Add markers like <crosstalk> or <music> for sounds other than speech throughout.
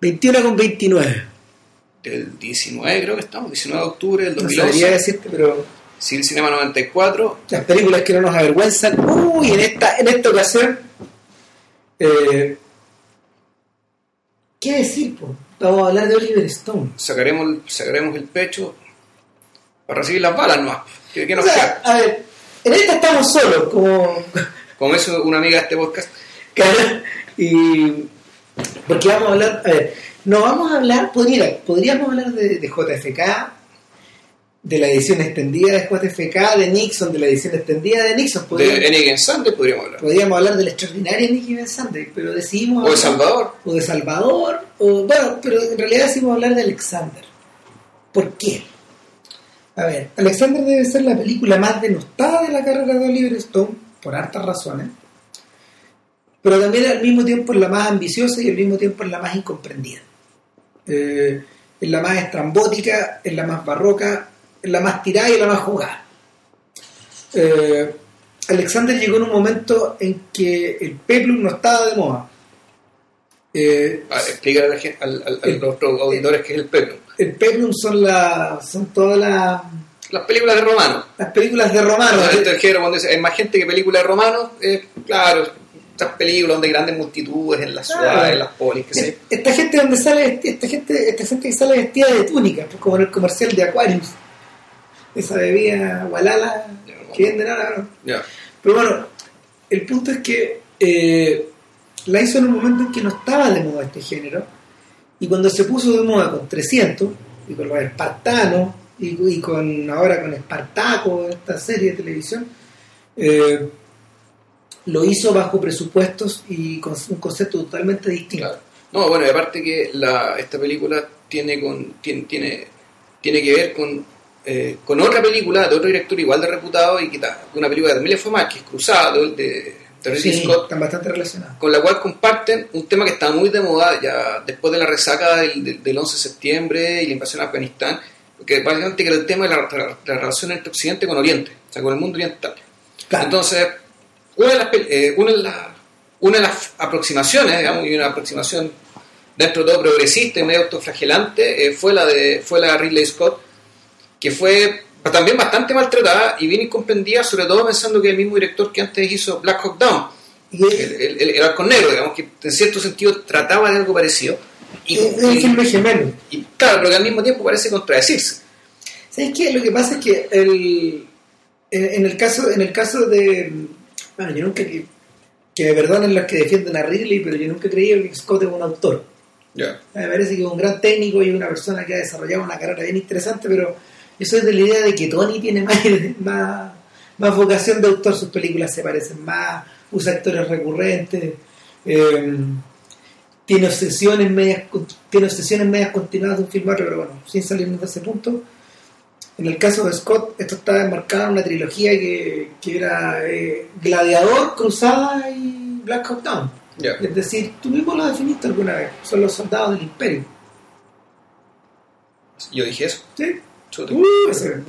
21 con 29. Del 19 creo que estamos, 19 de octubre del No 2011. sabría decirte, pero Cine Cinema 94. las películas que no nos avergüenzan. Uy, en esta, en esta ocasión. eh, ¿Qué decir? po? Vamos a hablar de Oliver Stone. Sacaremos, sacaremos el pecho para recibir las balas nomás. ¿Qué, qué O nos sea, a ver, en esta estamos solos, como. Como eso una amiga de este podcast. <laughs> Y porque vamos a hablar, a ver, no vamos a hablar, podría, podríamos hablar de, de JFK, de la edición extendida de JFK, de Nixon, de la edición extendida de Nixon, podríamos, De N. Sanders podríamos hablar. podríamos hablar de la extraordinaria Nicky Van Sunday, pero decidimos O de Salvador. o de Salvador, o bueno, pero en realidad decidimos hablar de Alexander. ¿Por qué? A ver, Alexander debe ser la película más denostada de la carrera de Oliver Stone, por hartas razones, pero también al mismo tiempo es la más ambiciosa y al mismo tiempo es la más incomprendida. Eh, es la más estrambótica, es la más barroca, es la más tirada y la más jugada. Eh, Alexander llegó en un momento en que el peplum no estaba de moda. Eh, Ah, explícale a, la gente- al- al- a El- los auditores qué es el peplum. el peplum son, la, son todas las, Las películas de romanos. las películas de romanos. O sea, género, cuando dice, hay más gente que películas de romanos, eh, claro, estas películas donde hay grandes multitudes en las Claro. ciudades, en las polis, que sé. Esta gente donde sale, esta gente, esta gente que sale vestida de túnica, pues como en el comercial de Aquarius. Esa bebida Walala que venden ahora. Pero bueno, el punto es que eh, la hizo en un momento en que no estaba de moda este género. Y cuando se puso de moda con 300, y con los espartanos, y, y con ahora con Espartaco, esta serie de televisión, eh, lo hizo bajo presupuestos y con un concepto totalmente distinto. Claro. No, bueno, y aparte que la, esta película tiene, con, tiene, tiene, tiene que ver con, eh, con otra película de otro director igual de reputado y que una película que también le fue mal, que es Cruzado, de, de Sí, Scott, están bastante relacionados. con la cual comparten un tema que está muy de moda ya después de la resaca del, del, del 11 de septiembre y la invasión a Afganistán, que básicamente era el tema de la, la- la relación entre Occidente con Oriente, o sea, con el mundo oriental. Claro. Entonces, una de las, eh, una de las, una de las aproximaciones, digamos, y una aproximación dentro de todo progresista y medio autoflagelante, eh, fue, la de, fue la de Ridley Scott, que fue también bastante maltratada y bien incomprendida, sobre todo pensando que el mismo director que antes hizo Black Hawk Down, el, el, el- el halcón negro, digamos, que en cierto sentido trataba de algo parecido. Y, es un gemelo. y claro, pero que al mismo tiempo parece contradecirse. ¿Sabes qué? Lo que pasa es que el, en el caso en el caso de... Bueno, yo nunca... Que, que me perdonen los que defienden a Ridley, pero yo nunca creí que Scott es un autor. Ya. Me parece que es un gran técnico y una persona que ha desarrollado una carrera bien interesante, pero eso es de la idea de que Tony tiene más, <laughs> más, más vocación de autor, sus películas se parecen más, usa actores recurrentes, eh, tiene obsesiones medias tiene obsesiones medias continuadas de un film otro, pero bueno, sin salirnos de ese punto. En el caso de Scott, esto estaba enmarcado en una trilogía que, que era eh, Gladiador, Cruzada y Black Hawk Down. Es decir, tú mismo lo definiste alguna vez, son los soldados del imperio. Yo dije eso. ¿Sí? Uh, ese-.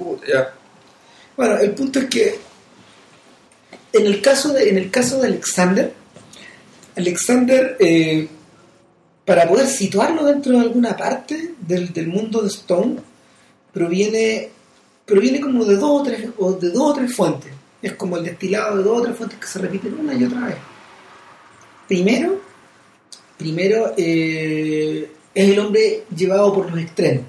Bueno, el punto es que en el caso de, en el caso de Alexander, Alexander, eh, para poder situarlo dentro de alguna parte del, del mundo de Stone, proviene, proviene como de dos o tres, o de dos o tres fuentes. Es como el destilado de dos o tres fuentes que se repiten una y otra vez. Primero, primero eh, es el hombre llevado por los extremos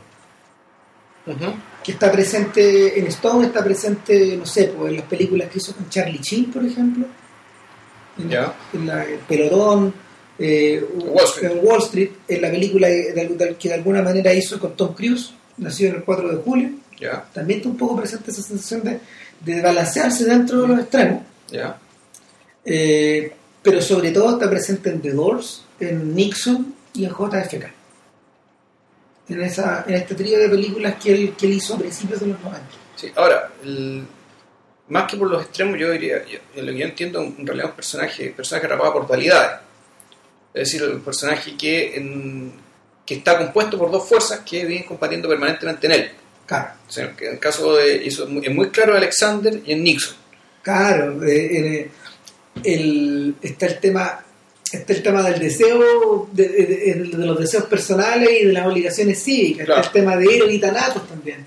que está presente en Stone, está presente, no sé, pues, en las películas que hizo con Charlie Sheen, por ejemplo, en, la, el Pelotón, eh, Wall Street. en Wall Street, en la película de- de- de- que de alguna manera hizo con Tom Cruise, nacido en el 4 de julio, También está un poco presente esa sensación de, de balancearse dentro de los extremos, eh, pero sobre todo está presente en The Doors, en Nixon y en JFK. En, esa, en este trío de películas que él, que él hizo a principios de los 90. Sí, ahora, el- más que por los extremos, yo diría, yo- en lo que yo entiendo, en realidad es un personaje, personaje atrapado por dualidades. Es decir, un personaje que, en- que está compuesto por dos fuerzas que vienen combatiendo permanentemente en él. Claro, O sea, en el caso de, es muy, claro Alexander y en Nixon. claro. eh, el- está el tema. está el tema del deseo, de, de- de- los deseos personales y de las obligaciones cívicas. Claro. Está el tema de héroes y tanatos también.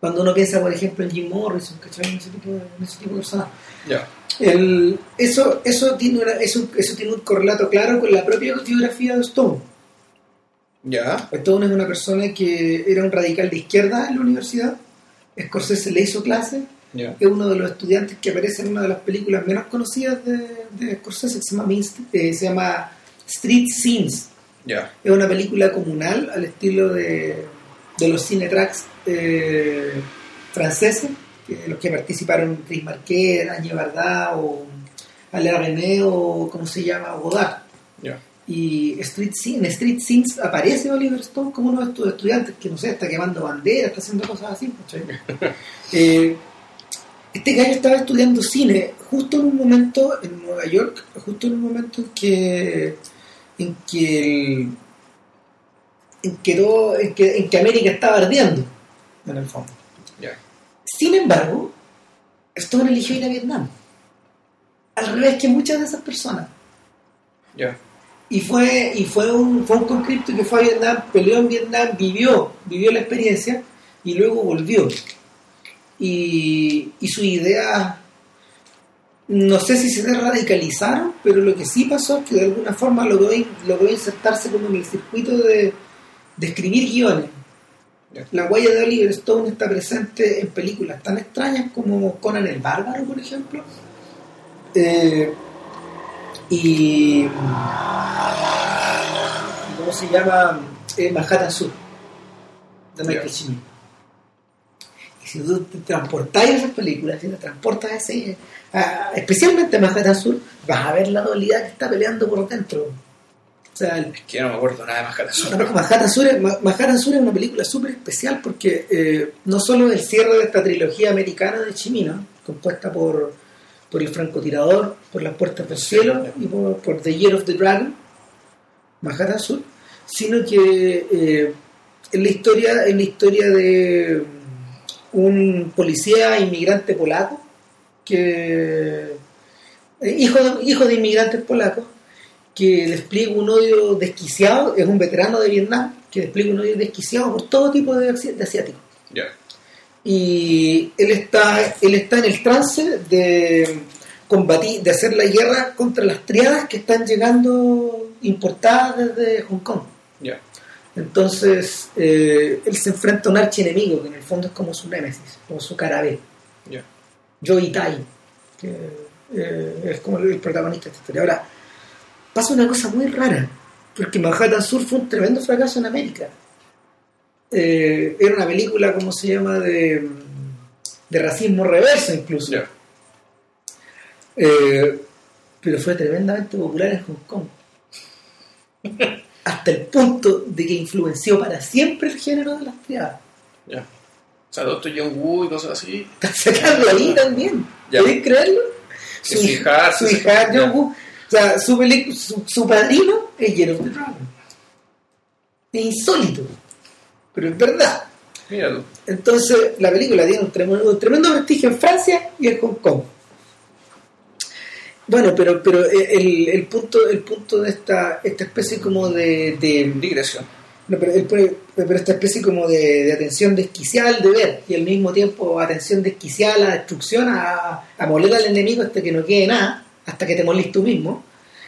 Cuando uno piensa, por ejemplo, en Jim Morrison, ¿cachai? En ese tipo de, ese tipo de personas. Ya. El- eso, eso, tiene una- eso, eso tiene un correlato claro con la propia biografía de Stone. Ya. Stone es una persona que era un radical de izquierda en la universidad. Scorsese le hizo clase. Ya. Es uno de los estudiantes que aparece en una de las películas menos conocidas de, de Scorsese, que se llama, eh, se llama Street Scenes. Ya. Es una película comunal al estilo de, de los cinetracks eh, franceses, que los que participaron Chris Marquet, Añe Bardá o Alain René o ¿cómo se llama? Godard. Y Street Scene- en Street Scenes aparece Oliver Stone como uno de estos estudiantes que no sé, está quemando banderas, está haciendo cosas así. <laughs> Eh, este gallo estaba estudiando cine justo en un momento en Nueva York, justo en un momento en que en que el- en que, todo- en que, en que América estaba ardiendo en el fondo. Sin embargo, Stone eligió ir a Vietnam. Al revés que muchas de esas personas. Ya. Y fue, y fue un, fue un conscripto que fue a Vietnam, peleó en Vietnam, vivió, vivió la experiencia y luego volvió. Y, y sus ideas, no sé si se radicalizaron, pero lo que sí pasó es que de alguna forma logró, logró insertarse como en el circuito de, de escribir guiones. La huella de Oliver Stone está presente en películas tan extrañas como Conan el Bárbaro, por ejemplo. Eh, y ¿cómo se llama? Eh, Manhattan Sur de Michael. Cimino. y si tú te transportas a esas películas si te transportas a ese a- especialmente a Manhattan Sur vas a ver la dualidad que está peleando por dentro o sea el- Es que yo no me acuerdo nada de Manhattan Sur. bueno, Manhattan Sur, es, Ma- Manhattan Sur es una película súper especial porque eh, no solo el cierre de esta trilogía americana de Chimino, compuesta por, por El francotirador, por Las Puertas del Cielo y por, por The Year of the Dragon, Manhattan Sur, sino que eh, es, la historia, es la historia de un policía inmigrante polaco que eh, hijo de, hijo de inmigrantes polacos que despliega un odio desquiciado, es un veterano de Vietnam, que despliega un odio desquiciado por todo tipo de, de asiáticos. Y él está, él está en el trance de combatir, de hacer la guerra contra las triadas que están llegando importadas desde Hong Kong. Ya. Entonces, eh, él se enfrenta a un archienemigo, que en el fondo es como su némesis, como su cara B. Joey Tai, que eh, es como el protagonista de esta historia. Ahora, pasa una cosa muy rara, porque Manhattan Sur fue un tremendo fracaso en América. Eh, era una película, ¿cómo se llama?, de, de racismo reverso incluso. Eh, pero fue tremendamente popular en Hong Kong. <laughs> Hasta el punto de que influenció para siempre el género de las triadas. Ya. O sea, Doctor John Woo y cosas así. Está sacando ahí también. Ya. ¿Podéis creerlo? Su hija- su hija. John Woo. O sea, su, su, su padrino es Year of the Dragon. Es insólito. Pero es verdad. Mira tú. Entonces, la película tiene un tremendo, un tremendo prestigio en Francia y en Hong Kong. Bueno, pero, pero el, el punto, el punto de esta, esta especie como de, de- Digresión. no, pero, el- pero esta especie como de, de atención desquiciada al deber y al mismo tiempo atención desquiciada a la destrucción, a, a moler al enemigo hasta que no quede nada, hasta que te molís tú mismo,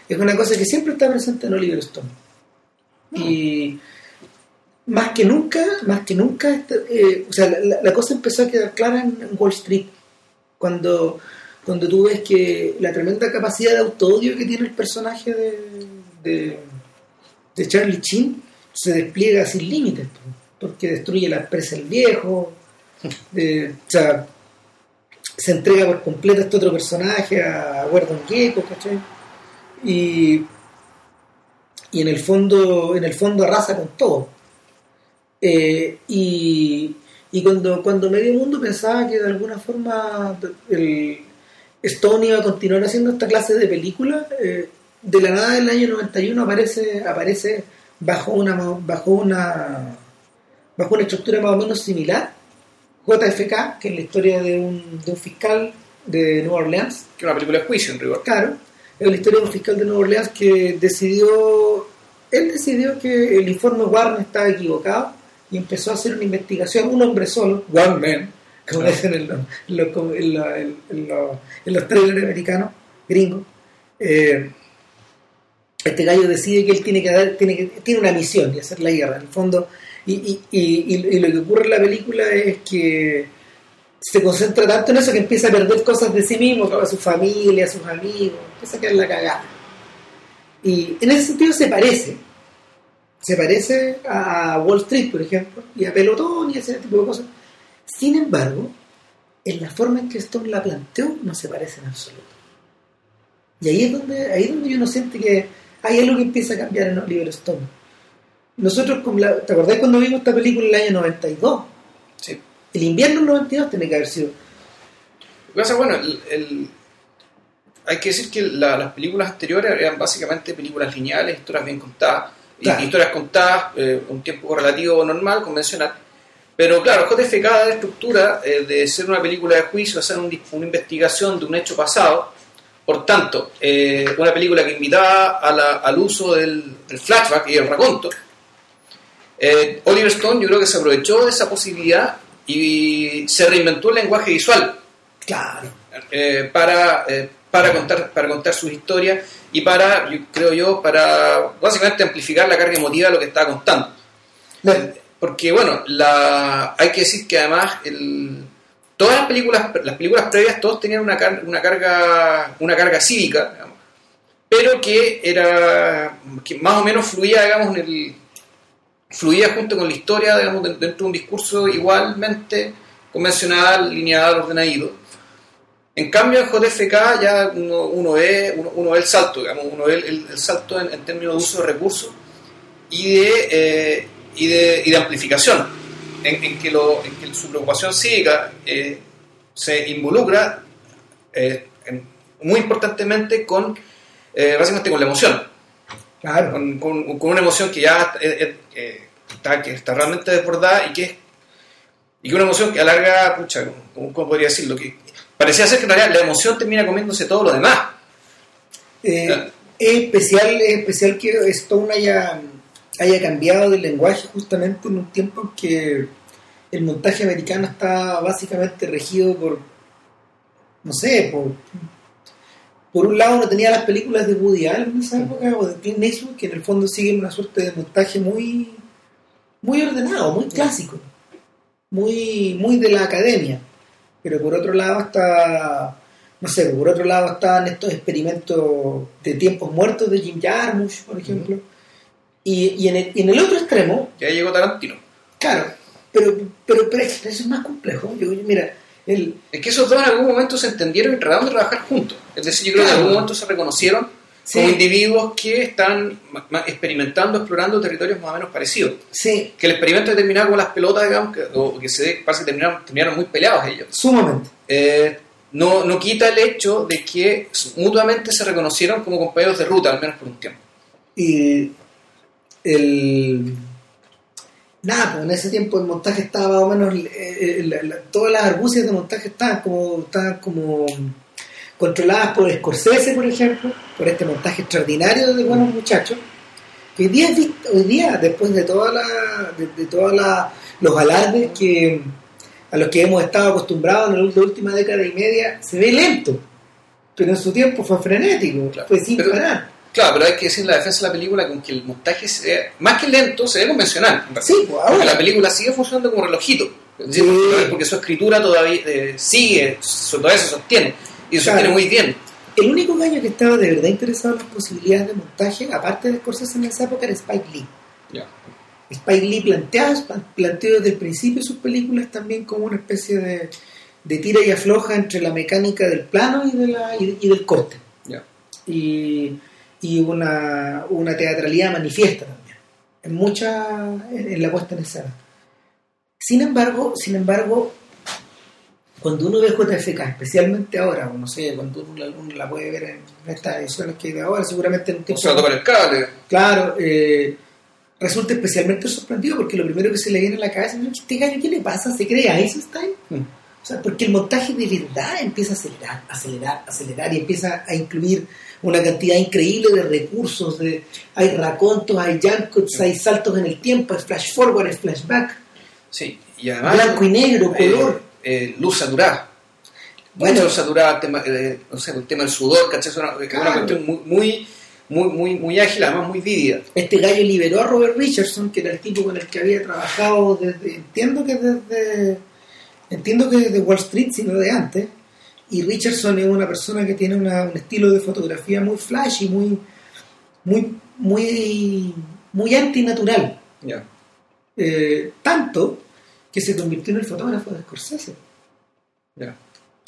es una cosa que siempre está presente en Oliver Stone. Y más que nunca, más que nunca, este, eh, o sea, la, la- cosa empezó a quedar clara en, Wall Street, cuando, cuando tú ves que la tremenda capacidad de autoodio que tiene el personaje de, de, de Charlie Chin se despliega sin límites, po, porque destruye la empresa el viejo, o sea, se entrega por completo a este otro personaje, a Gordon Gecko, ¿cachai? Y, y en el fondo, en el fondo arrasa con todo. Eh, y, y cuando, cuando medio mundo pensaba que de alguna forma el Stone iba a continuar haciendo esta clase de películas, eh, de la nada del año 91 aparece, aparece bajo una bajo una bajo una estructura más o menos similar, JFK, que es la historia de un, de un fiscal de Nueva Orleans, Que es una película de juicio en rigor. claro, Es la historia de un fiscal de Nueva Orleans que decidió, él decidió que el informe Warren estaba equivocado y empezó a hacer una investigación, un hombre solo, one man, como dicen en los, trailers americanos, gringos. Eh, este gallo decide que él tiene que dar, tiene que, tiene una misión y hacer la guerra, en el fondo, y, y, y, y- y lo que ocurre en la película es que se concentra tanto en eso que empieza a perder cosas de sí mismo, a su familia, a sus amigos, empieza a quedar la cagada. Y en ese sentido se parece, se parece a Wall Street, por ejemplo, y a Pelotón y ese tipo de cosas. Sin embargo, en la forma en que Stone la planteó, no se parece en absoluto. Y ahí es donde, ahí es donde uno siente que hay algo que empieza a cambiar en Oliver Stone. Nosotros, con la- ¿te acordás cuando vimos esta película en el año 92? Sí. El invierno del 92 tiene que haber sido. Lo que pasa, bueno, el, el- hay que decir que la- las películas anteriores eran básicamente películas lineales, historias bien contadas, Claro. historias contadas, eh, un tiempo relativo normal, convencional. Pero claro, JFK da la estructura eh, de ser una película de juicio, hacer un una investigación de un hecho pasado. Por tanto, eh, una película que invitaba a la- al uso del, del flashback y el raconto. Eh, Oliver Stone yo creo que se aprovechó de esa posibilidad y se reinventó el lenguaje visual Claro. para, para, contar, para contar sus historias y para, yo- creo yo, para básicamente amplificar la carga emotiva de lo que estaba contando. Porque, bueno, la, hay que decir que además el- todas las películas, las películas previas, todos tenían una, car- una, carga, una carga cívica, digamos, pero que era que más o menos fluía, digamos, en el, fluía junto con la historia, digamos, de- dentro de un discurso igualmente convencional, lineal, ordenadito. En cambio, en JFK ya uno, uno ve, uno, uno ve el salto, digamos, uno ve el, el salto en, en términos de uso de recursos y de, eh, y de, y de amplificación, en, en que lo, en que su preocupación cívica eh, se involucra eh, en- muy importantemente con, eh, básicamente con la emoción, Claro. con, con- con una emoción que ya eh, eh, está, que está realmente desbordada y que es y que una emoción que alarga, pucha, ¿cómo, cómo podría decirlo? Que parecía ser que la emoción termina comiéndose todo lo demás. Eh, es especial, es especial que Stone haya, haya cambiado de lenguaje justamente en un tiempo en que el montaje americano está básicamente regido por, no sé, por, por un lado uno tenía las películas de Woody Allen en esa época o de Clint Eastwood que en el fondo siguen una suerte de montaje muy, muy ordenado, muy clásico, muy, muy de la academia. Pero por otro lado está no sé, por otro lado estaban estos experimentos de tiempos muertos de Jim Jarmusch, por ejemplo. Y, y en, el, y en el otro extremo, Ya llegó Tarantino. claro, pero, pero, pero eso es más complejo. Yo, mira, el, Es que esos dos en algún momento se entendieron y trataron de trabajar juntos. Es decir, yo creo que en algún momento se reconocieron Sí. como individuos que están experimentando, explorando territorios más o menos parecidos. sí, Que el experimento terminaba con las pelotas, digamos, que, o que se parece que terminaron, terminaron muy peleados ellos. sumamente. Eh, no, no quita el hecho de que mutuamente se reconocieron como compañeros de ruta, al menos por un tiempo. Y el. Nada, pues en ese tiempo el montaje estaba más o menos. eh, eh, la- la- todas las argucias de montaje estaban como, estaban como controladas por Scorsese, por ejemplo, por este montaje extraordinario de buenos muchachos. Que hoy día, hoy día después de toda la, de, de todas la- los alardes que a los que hemos estado acostumbrados en la última década y media, se ve lento. Pero en su tiempo fue frenético, Claro. fue sin Pero- parar. Claro, pero hay que decir en la defensa de la película que aunque el montaje sea más que lento, se ve convencional. Sí, pues Porque ahora. la película sigue funcionando como relojito. Sí. porque- porque su escritura todavía eh, sigue, todavía se sostiene. Y se Claro. sostiene muy bien. El único gallo que estaba de verdad interesado en las posibilidades de montaje, aparte de Scorsese en esa época, era Spike Lee. Ya. Spike Lee planteaba, planteó desde el principio sus películas también como una especie de, de tira y afloja entre la mecánica del plano y, de la, y, y del corte. Y, y una, una teatralidad manifiesta también, en mucha, en, en la puesta en escena. Sin embargo, sin embargo, cuando uno ve JFK, especialmente ahora, o no sé, cuando uno la, uno la puede ver en estas ediciones que hay de ahora, seguramente en un O tiempo sea, tocar el cable. Claro, eh, resulta especialmente sorprendido porque lo primero que se le viene a la cabeza es, este gallo, ¿qué le pasa? ¿Se cree Einstein? Mm. O sea, porque el montaje de verdad empieza a acelerar, acelerar, acelerar y empieza a incluir una cantidad increíble de recursos, de, hay racontos, hay jump hay saltos en el tiempo, hay flash forward, hay flashback. Sí, y además... Blanco y negro, eh, color. eh, luz saturada. Bueno. Bueno, luz saturada, tema, eh, no sé, el tema del sudor, ¿cachai? Es una, es una Claro. cuestión muy, muy, muy, muy, muy ágil, además muy vívida. Este gallo liberó a Robert Richardson, que era el tipo con el que había trabajado desde, entiendo que desde, entiendo que desde Wall Street, sino de antes. Y Richardson es una persona que tiene una- un estilo de fotografía muy flashy, muy, muy, muy, muy antinatural. Ya. Eh, tanto que se convirtió en el fotógrafo de Scorsese.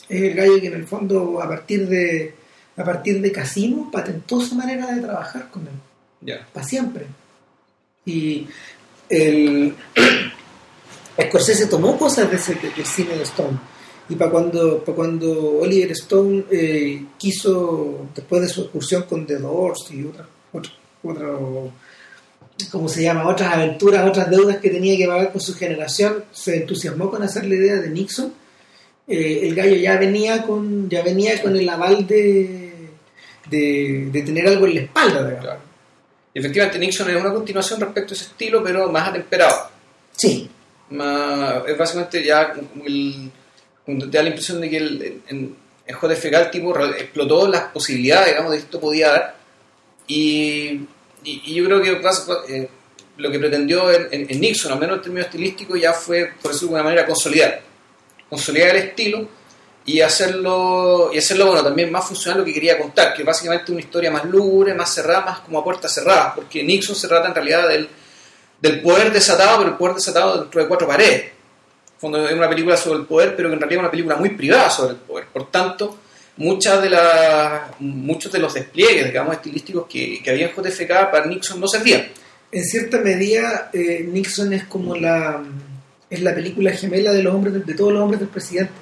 Es el gallo que en el fondo, a partir de, a partir de Casino, patentó su manera de trabajar con él para siempre. Y el <clears throat> Scorsese tomó cosas de ese, del cine de Stone. Y para cuando, para cuando Oliver Stone eh, quiso, después de su excursión con The Doors y otra, otra, otra- ¿cómo se llama? Otras aventuras, otras deudas que tenía que pagar con su generación, se entusiasmó con hacer la idea de Nixon. Eh, el gallo ya venía con, ya venía con el aval de, de, de tener algo en la espalda. Claro. Efectivamente, Nixon es una continuación respecto a ese estilo, pero más atemperado. Sí, Más, es básicamente ya como el, te da la impresión de que el, en, en JFK el tipo explotó las posibilidades, digamos, de que esto podía dar. Y, y, yo creo que vas- eh, lo que pretendió en, en- Nixon, al menos en términos estilísticos, ya fue, por decirlo de alguna manera, consolidar. Consolidar el estilo y hacerlo, y hacerlo bueno, también más funcional lo que quería contar, que básicamente una historia más lúgubre, más cerrada, más como a puertas cerradas, porque Nixon se trata en realidad del, del poder desatado, pero el poder desatado dentro de cuatro paredes. Fondo es una película sobre el poder, pero que en realidad es una película muy privada sobre el poder. Por tanto, muchas de las, muchos de los despliegues, digamos, estilísticos que, que había en JFK para Nixon no servían. en cierta medida eh, Nixon es como la es la película gemela de los hombres de todos los hombres del presidente.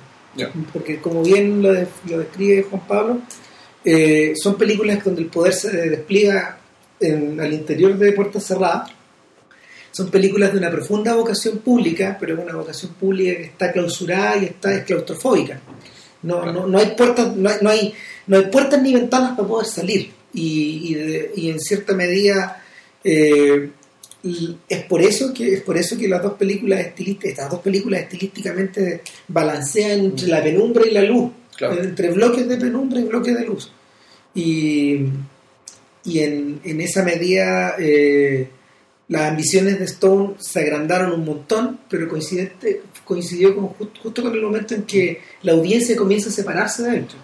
Porque como bien lo, de- lo describe Juan Pablo eh, son películas donde el poder se despliega en- al interior de puertas cerradas son películas de una profunda vocación pública pero es una vocación pública que está clausurada y está es claustrofóbica no, no, no hay puertas no hay, no hay no hay puertas ni ventanas para poder salir. Y, y, de- y en cierta medida eh, es por eso que es por eso que las dos películas estilísticas estas dos películas estilísticamente balancean entre la penumbra y la luz. Claro. entre bloques de penumbra y bloques de luz. Y, y en, en esa medida eh, las ambiciones de Stone se agrandaron un montón pero coincidente, coincidió con, ju- justo con el momento en que la audiencia comienza a separarse de ellos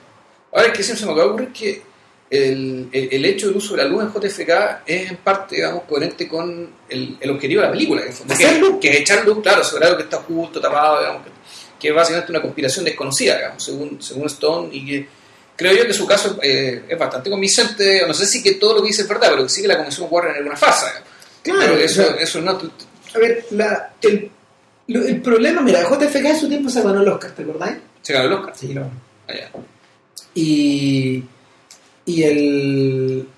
Ahora, que siempre se me acaba de ocurrir que el, el, el hecho del uso de la luz en JFK es en parte, digamos, coherente con el, el objetivo de la película, en el fondo, que, que es echar luz, claro, sobre algo que está justo, tapado, digamos, que, que es básicamente una conspiración desconocida, digamos, según, según Stone, y que creo yo que su caso eh, es bastante convincente, no sé si que todo lo que dice es verdad, pero que sí que la Comisión Warren es una farsa, digamos. Claro, eso, eso no... a ver la, el, el problema mira JFK en su tiempo se ganó el Oscar ¿te acordáis? Se ganó el Oscar. Sí, lo Allá. y, y el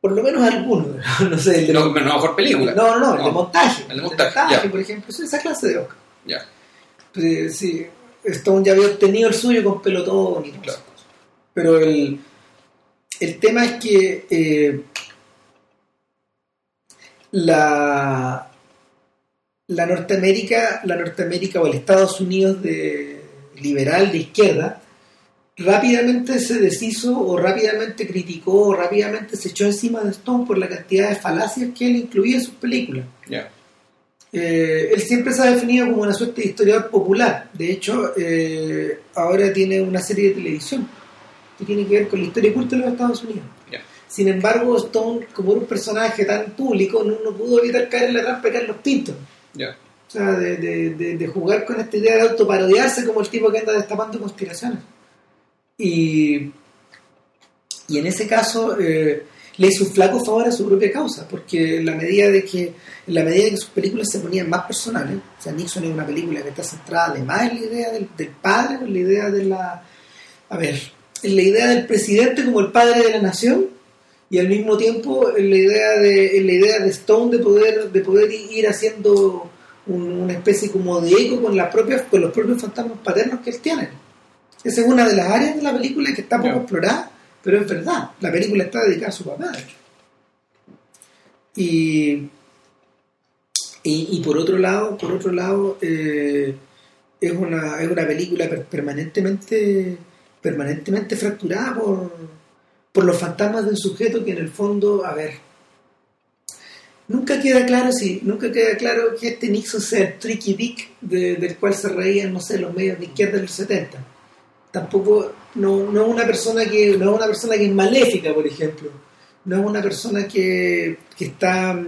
por lo menos algunos <laughs> no sé el de No, no, mejor película. no, no, no, el de montaje El de montaje, ya. por ejemplo es esa clase de Oscar Ya, Pues, sí Stone ya había obtenido el suyo con pelotón y claro. pero el, el tema es que eh, la la Norteamérica la Norteamérica o el Estados Unidos de liberal de izquierda rápidamente se deshizo o rápidamente criticó o rápidamente se echó encima de Stone por la cantidad de falacias que él incluía en sus películas eh, él siempre se ha definido como una suerte de historiador popular. De hecho, eh, ahora tiene una serie de televisión que tiene que ver con la historia oculta de los Estados Unidos. Sin embargo, Stone, como era un personaje tan público, no, no pudo evitar caer en la trampa de Carlos Pinto. Ya, O sea, de, de- de- de jugar con esta idea de autoparodiarse como el tipo que anda destapando conspiraciones. Y, y en ese caso eh, le hizo un flaco favor a su propia causa, porque en la medida de que en la medida de que sus películas se ponían más personales, o sea, Nixon es una película que está centrada además en la idea del, del padre, en la idea de la... A ver, en la idea del presidente como el padre de la nación, y al mismo tiempo en la idea de en la idea de Stone de poder de poder ir haciendo un- una especie como de eco con las propias con los propios fantasmas paternos que él tiene esa es una de las áreas de la película que está poco explorada pero es verdad, la película está dedicada a su papá. Y, y, y por otro lado, por otro lado, eh, es una, es una película per- permanentemente, permanentemente fracturada por, por los fantasmas de un sujeto que en el fondo, a ver, nunca queda claro si, nunca queda claro que este Nixon sea el tricky dick de- del cual se reían, no sé, los medios de izquierda de los 70. Tampoco, no, no es una persona que, no es una persona que es maléfica, por ejemplo. No es una persona que, que está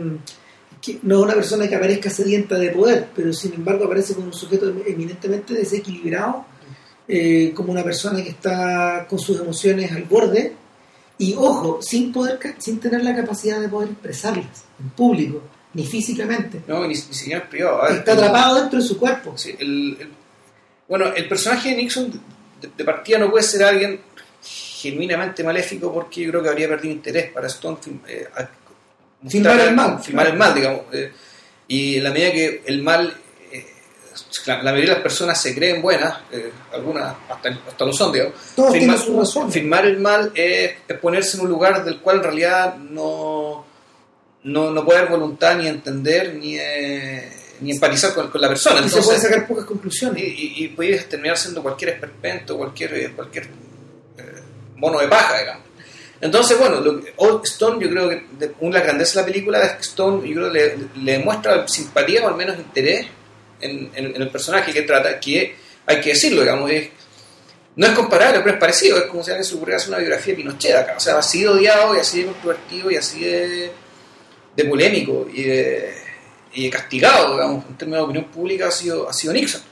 que no es una persona que aparezca sedienta de poder, pero sin embargo aparece como un sujeto eminentemente desequilibrado, eh, como una persona que está con sus emociones al borde y ojo, sin poder sin tener la capacidad de poder expresarlas en público, ni físicamente. No, ni, ni siquiera en privado. Ver, Está el- atrapado dentro de su cuerpo. Sí, el- el- bueno, el personaje de Nixon de, de partida no puede ser alguien genuinamente maléfico porque yo creo que habría perdido interés para Stone film- eh, a- Filmar el mal, filmar el mal, digamos. eh, y en la medida que el mal, la, la mayoría de las personas se creen buenas, eh, algunas hasta, hasta lo son, digamos. Todos Filmar- tienen su razón. Filmar el mal es, es ponerse en un lugar del cual en realidad no, no, no puede haber voluntad ni entender ni, eh, ni empatizar con, con la persona. Y se Entonces, pueden sacar pocas conclusiones. y, y, y puedes terminar siendo cualquier esperpento, cualquier, eh, cualquier eh, mono de paja, digamos. Entonces, bueno, lo Old Stone, yo creo que de- una grandezas de la película es que Stone, yo creo que le, le muestra simpatía o al menos interés en, en- en el personaje que trata, que hay que decirlo, digamos, es, no es comparable, pero es parecido, es como si alguien se ocurriera hacer una biografía de Pinochet acá, o sea, así de odiado y así de controvertido y así de, de polémico y de, y de castigado, digamos, en términos de opinión pública ha sido, ha sido Nixon.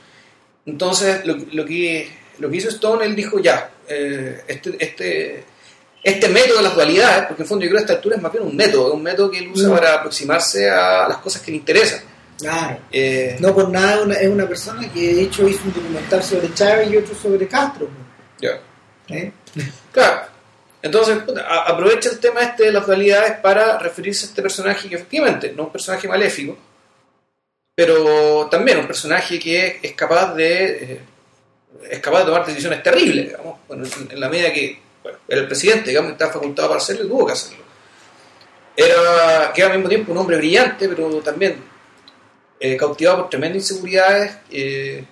Entonces, lo, lo que, lo que hizo Stone, él dijo, ya, eh, este, este, este método de las dualidades, porque en fondo yo creo que a esta altura es más bien un método, es un método que él usa Mm. para aproximarse a las cosas que le interesan. Claro. Eh, No por nada una- es una persona que de hecho hizo un documental sobre Chávez y otro sobre Castro. ya. ¿eh? Claro. Entonces, a- aprovecha el tema este de las dualidades para referirse a este personaje que efectivamente no es un personaje maléfico, pero también un personaje que es capaz de eh, es capaz de tomar decisiones terribles, digamos, Bueno, en, la medida que bueno, era el presidente, digamos, estaba facultado para hacerlo y tuvo que hacerlo. Era, que era al mismo tiempo un hombre brillante, pero también eh, cautivado por tremendas inseguridades eh,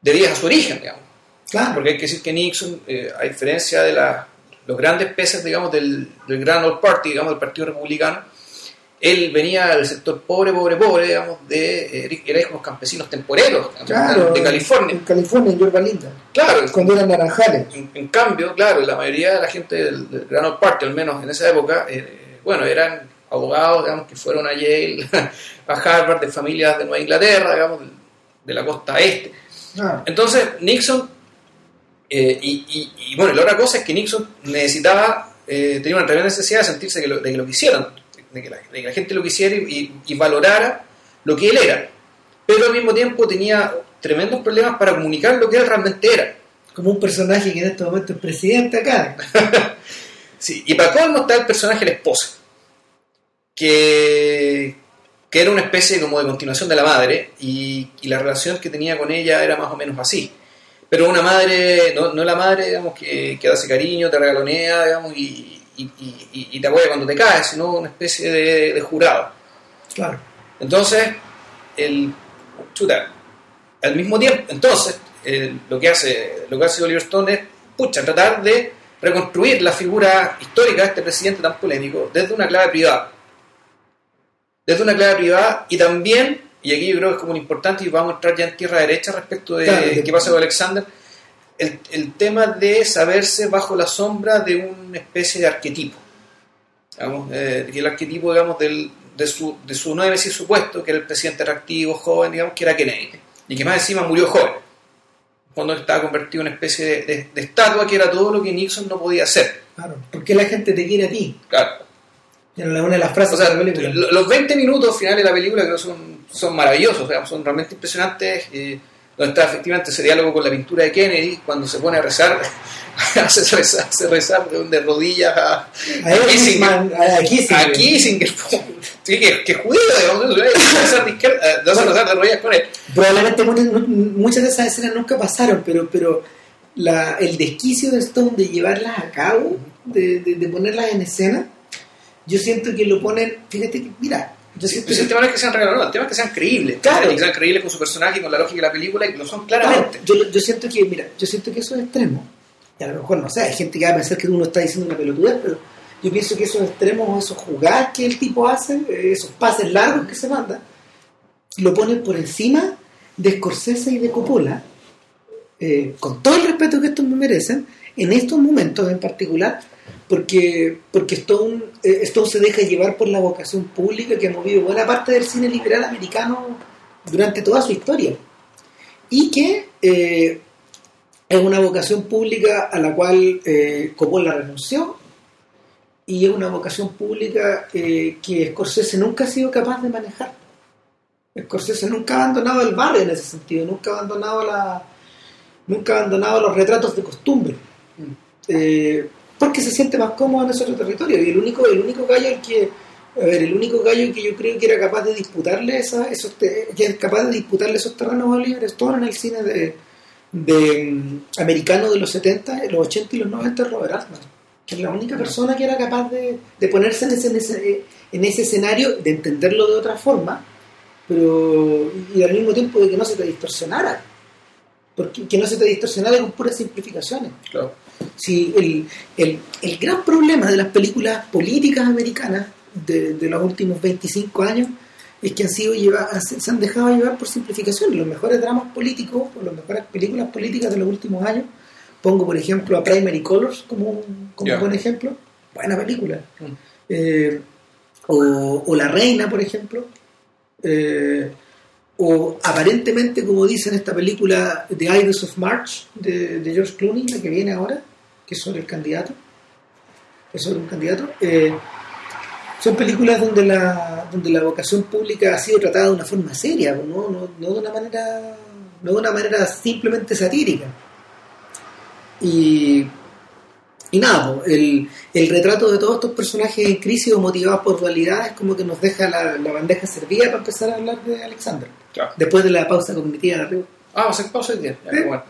debidas a su origen, digamos. Claro. Porque hay que decir que Nixon, eh, a diferencia de la- los grandes peces, digamos, del, del Grand Old Party, digamos, del Partido Republicano, él venía del sector pobre, pobre, pobre, digamos, de, eh, era hijo de unos campesinos temporeros, Claro, de California. En California, en Yorba Linda. Claro, Cuando eran naranjales. en, en cambio, claro, la mayoría de la gente del, del Grand Old Party, al menos en esa época, eh, bueno, eran abogados, digamos, que fueron a Yale, a Harvard, de familias de Nueva Inglaterra, digamos, de, la costa este. Ah, Entonces, Nixon, eh, y, y- y, bueno, la otra cosa es que Nixon necesitaba, eh, tenía una tremenda necesidad de sentirse que lo, de que lo quisieran, de que, la, de que la gente lo quisiera y, valorara lo que él era. Pero al mismo tiempo tenía tremendos problemas para comunicar lo que él realmente era. como un personaje que en este momento es presidente acá. <laughs> Sí, y para colmo está el personaje de la esposa, que, que era una especie como de continuación de la madre, y, y la relación que tenía con ella era más o menos así. Pero una madre, no, no la madre, digamos, que, que hace cariño, te regalonea, digamos, y, y, y- te apoya cuando te caes, sino una especie de, de jurado. Claro. Entonces, el chuta, al mismo tiempo, entonces, lo que hace lo que hace Oliver Stone es pucha, tratar de reconstruir la figura histórica de este presidente tan polémico desde una clave privada. Desde una clave privada y también, y aquí yo creo que es como un importante y vamos a entrar ya en tierra derecha respecto de Claro, qué pasa con Alexander, el, el tema de saberse bajo la sombra de una especie de arquetipo. Digamos, eh, el arquetipo, digamos, del, de, su, de su decir supuesto, que era el presidente atractivo, joven, digamos, que era Kennedy. Y que más encima murió joven. Cuando estaba convertido en una especie de, de- de estatua que era todo lo que Nixon no podía hacer. Claro. ¿Por qué la gente te quiere a ti? Claro. Una de las frases O sea, de la película. lo- los 20 minutos finales de la película creo son, son maravillosos, o sea, son realmente impresionantes. eh, donde está efectivamente ese diálogo con la pintura de Kennedy, cuando se pone a rezar, <laughs> hace rezar, hace rezar de, de rodillas a, A él, Kissinger. a Kissinger. a Kissinger, <laughs> sí, que, que judío, digamos, de izquierda, eh, hace rezar de rodillas con él. Probablemente muchas, muchas de esas escenas nunca pasaron, pero, pero la, el desquicio de Stone de llevarlas a cabo de, de- de ponerlas en escena, yo siento que lo ponen, fíjate que, mira, yo Sí, siento pues que- el tema no es que sean reales, no, el tema es que sean creíbles. Claro. Que sean creíbles con su personaje, con la lógica de la película, y lo son Claro, claramente. yo, yo siento que, mira, yo siento que esos extremos, y a lo mejor no sé, hay gente que va a pensar que uno está diciendo una pelotudez, pero yo pienso que esos extremos, esos jugadas que el tipo hace, eh, esos pases largos que se manda, lo ponen por encima de Scorsese y de Coppola, eh, con todo el respeto que estos me merecen, en estos momentos en particular, porque, porque Stone, eh, Stone se deja llevar por la vocación pública que ha movido buena parte del cine liberal americano durante toda su historia y que eh, es una vocación pública a la cual eh, Coppola renunció y es una vocación pública eh, que Scorsese nunca ha sido capaz de manejar. Scorsese nunca ha abandonado el barrio en ese sentido, nunca ha abandonado la nunca ha abandonado los retratos de costumbre. Eh, porque se siente más cómodo en ese otro territorio y el único el único gallo al que a ver, el único gallo que yo creo que era capaz de disputarle esa, esos te- que es capaz de disputarle esos terrenos a Oliver Stone en el cine de, de mm, americano de los 70, los 80 y los 90 es Robert Altman, que es la única persona que era capaz de, de ponerse en ese, en ese en ese escenario, de entenderlo de otra forma, pero y al mismo tiempo de que no se te distorsionara, porque que no se te distorsionara con puras simplificaciones. Claro. Sí, el, el, el gran problema de las películas políticas americanas de, de los últimos 25 años es que han sido lleva- se han dejado llevar por simplificación. Los mejores dramas políticos o las mejores películas políticas de los últimos años, pongo por ejemplo a Primary Colors como, como buen ejemplo, buena película. Mm. Eh, o, o La Reina, por ejemplo. Eh, o aparentemente, como dice en esta película The Idols of March de, George Clooney, la que viene ahora, que es sobre el candidato, es sobre un candidato, eh, son películas donde la, donde la vocación pública ha sido tratada de una forma seria, no, no, no de una manera no de una manera simplemente satírica. Y, y nada, el, el retrato de todos estos personajes en crisis o motivados por dualidades como que nos deja la, la bandeja servida para empezar a hablar de Alexander. Claro. Después de la pausa cognitiva de arriba. Ah, vamos a hacer pausa hoy día. Ya, Sí. bueno.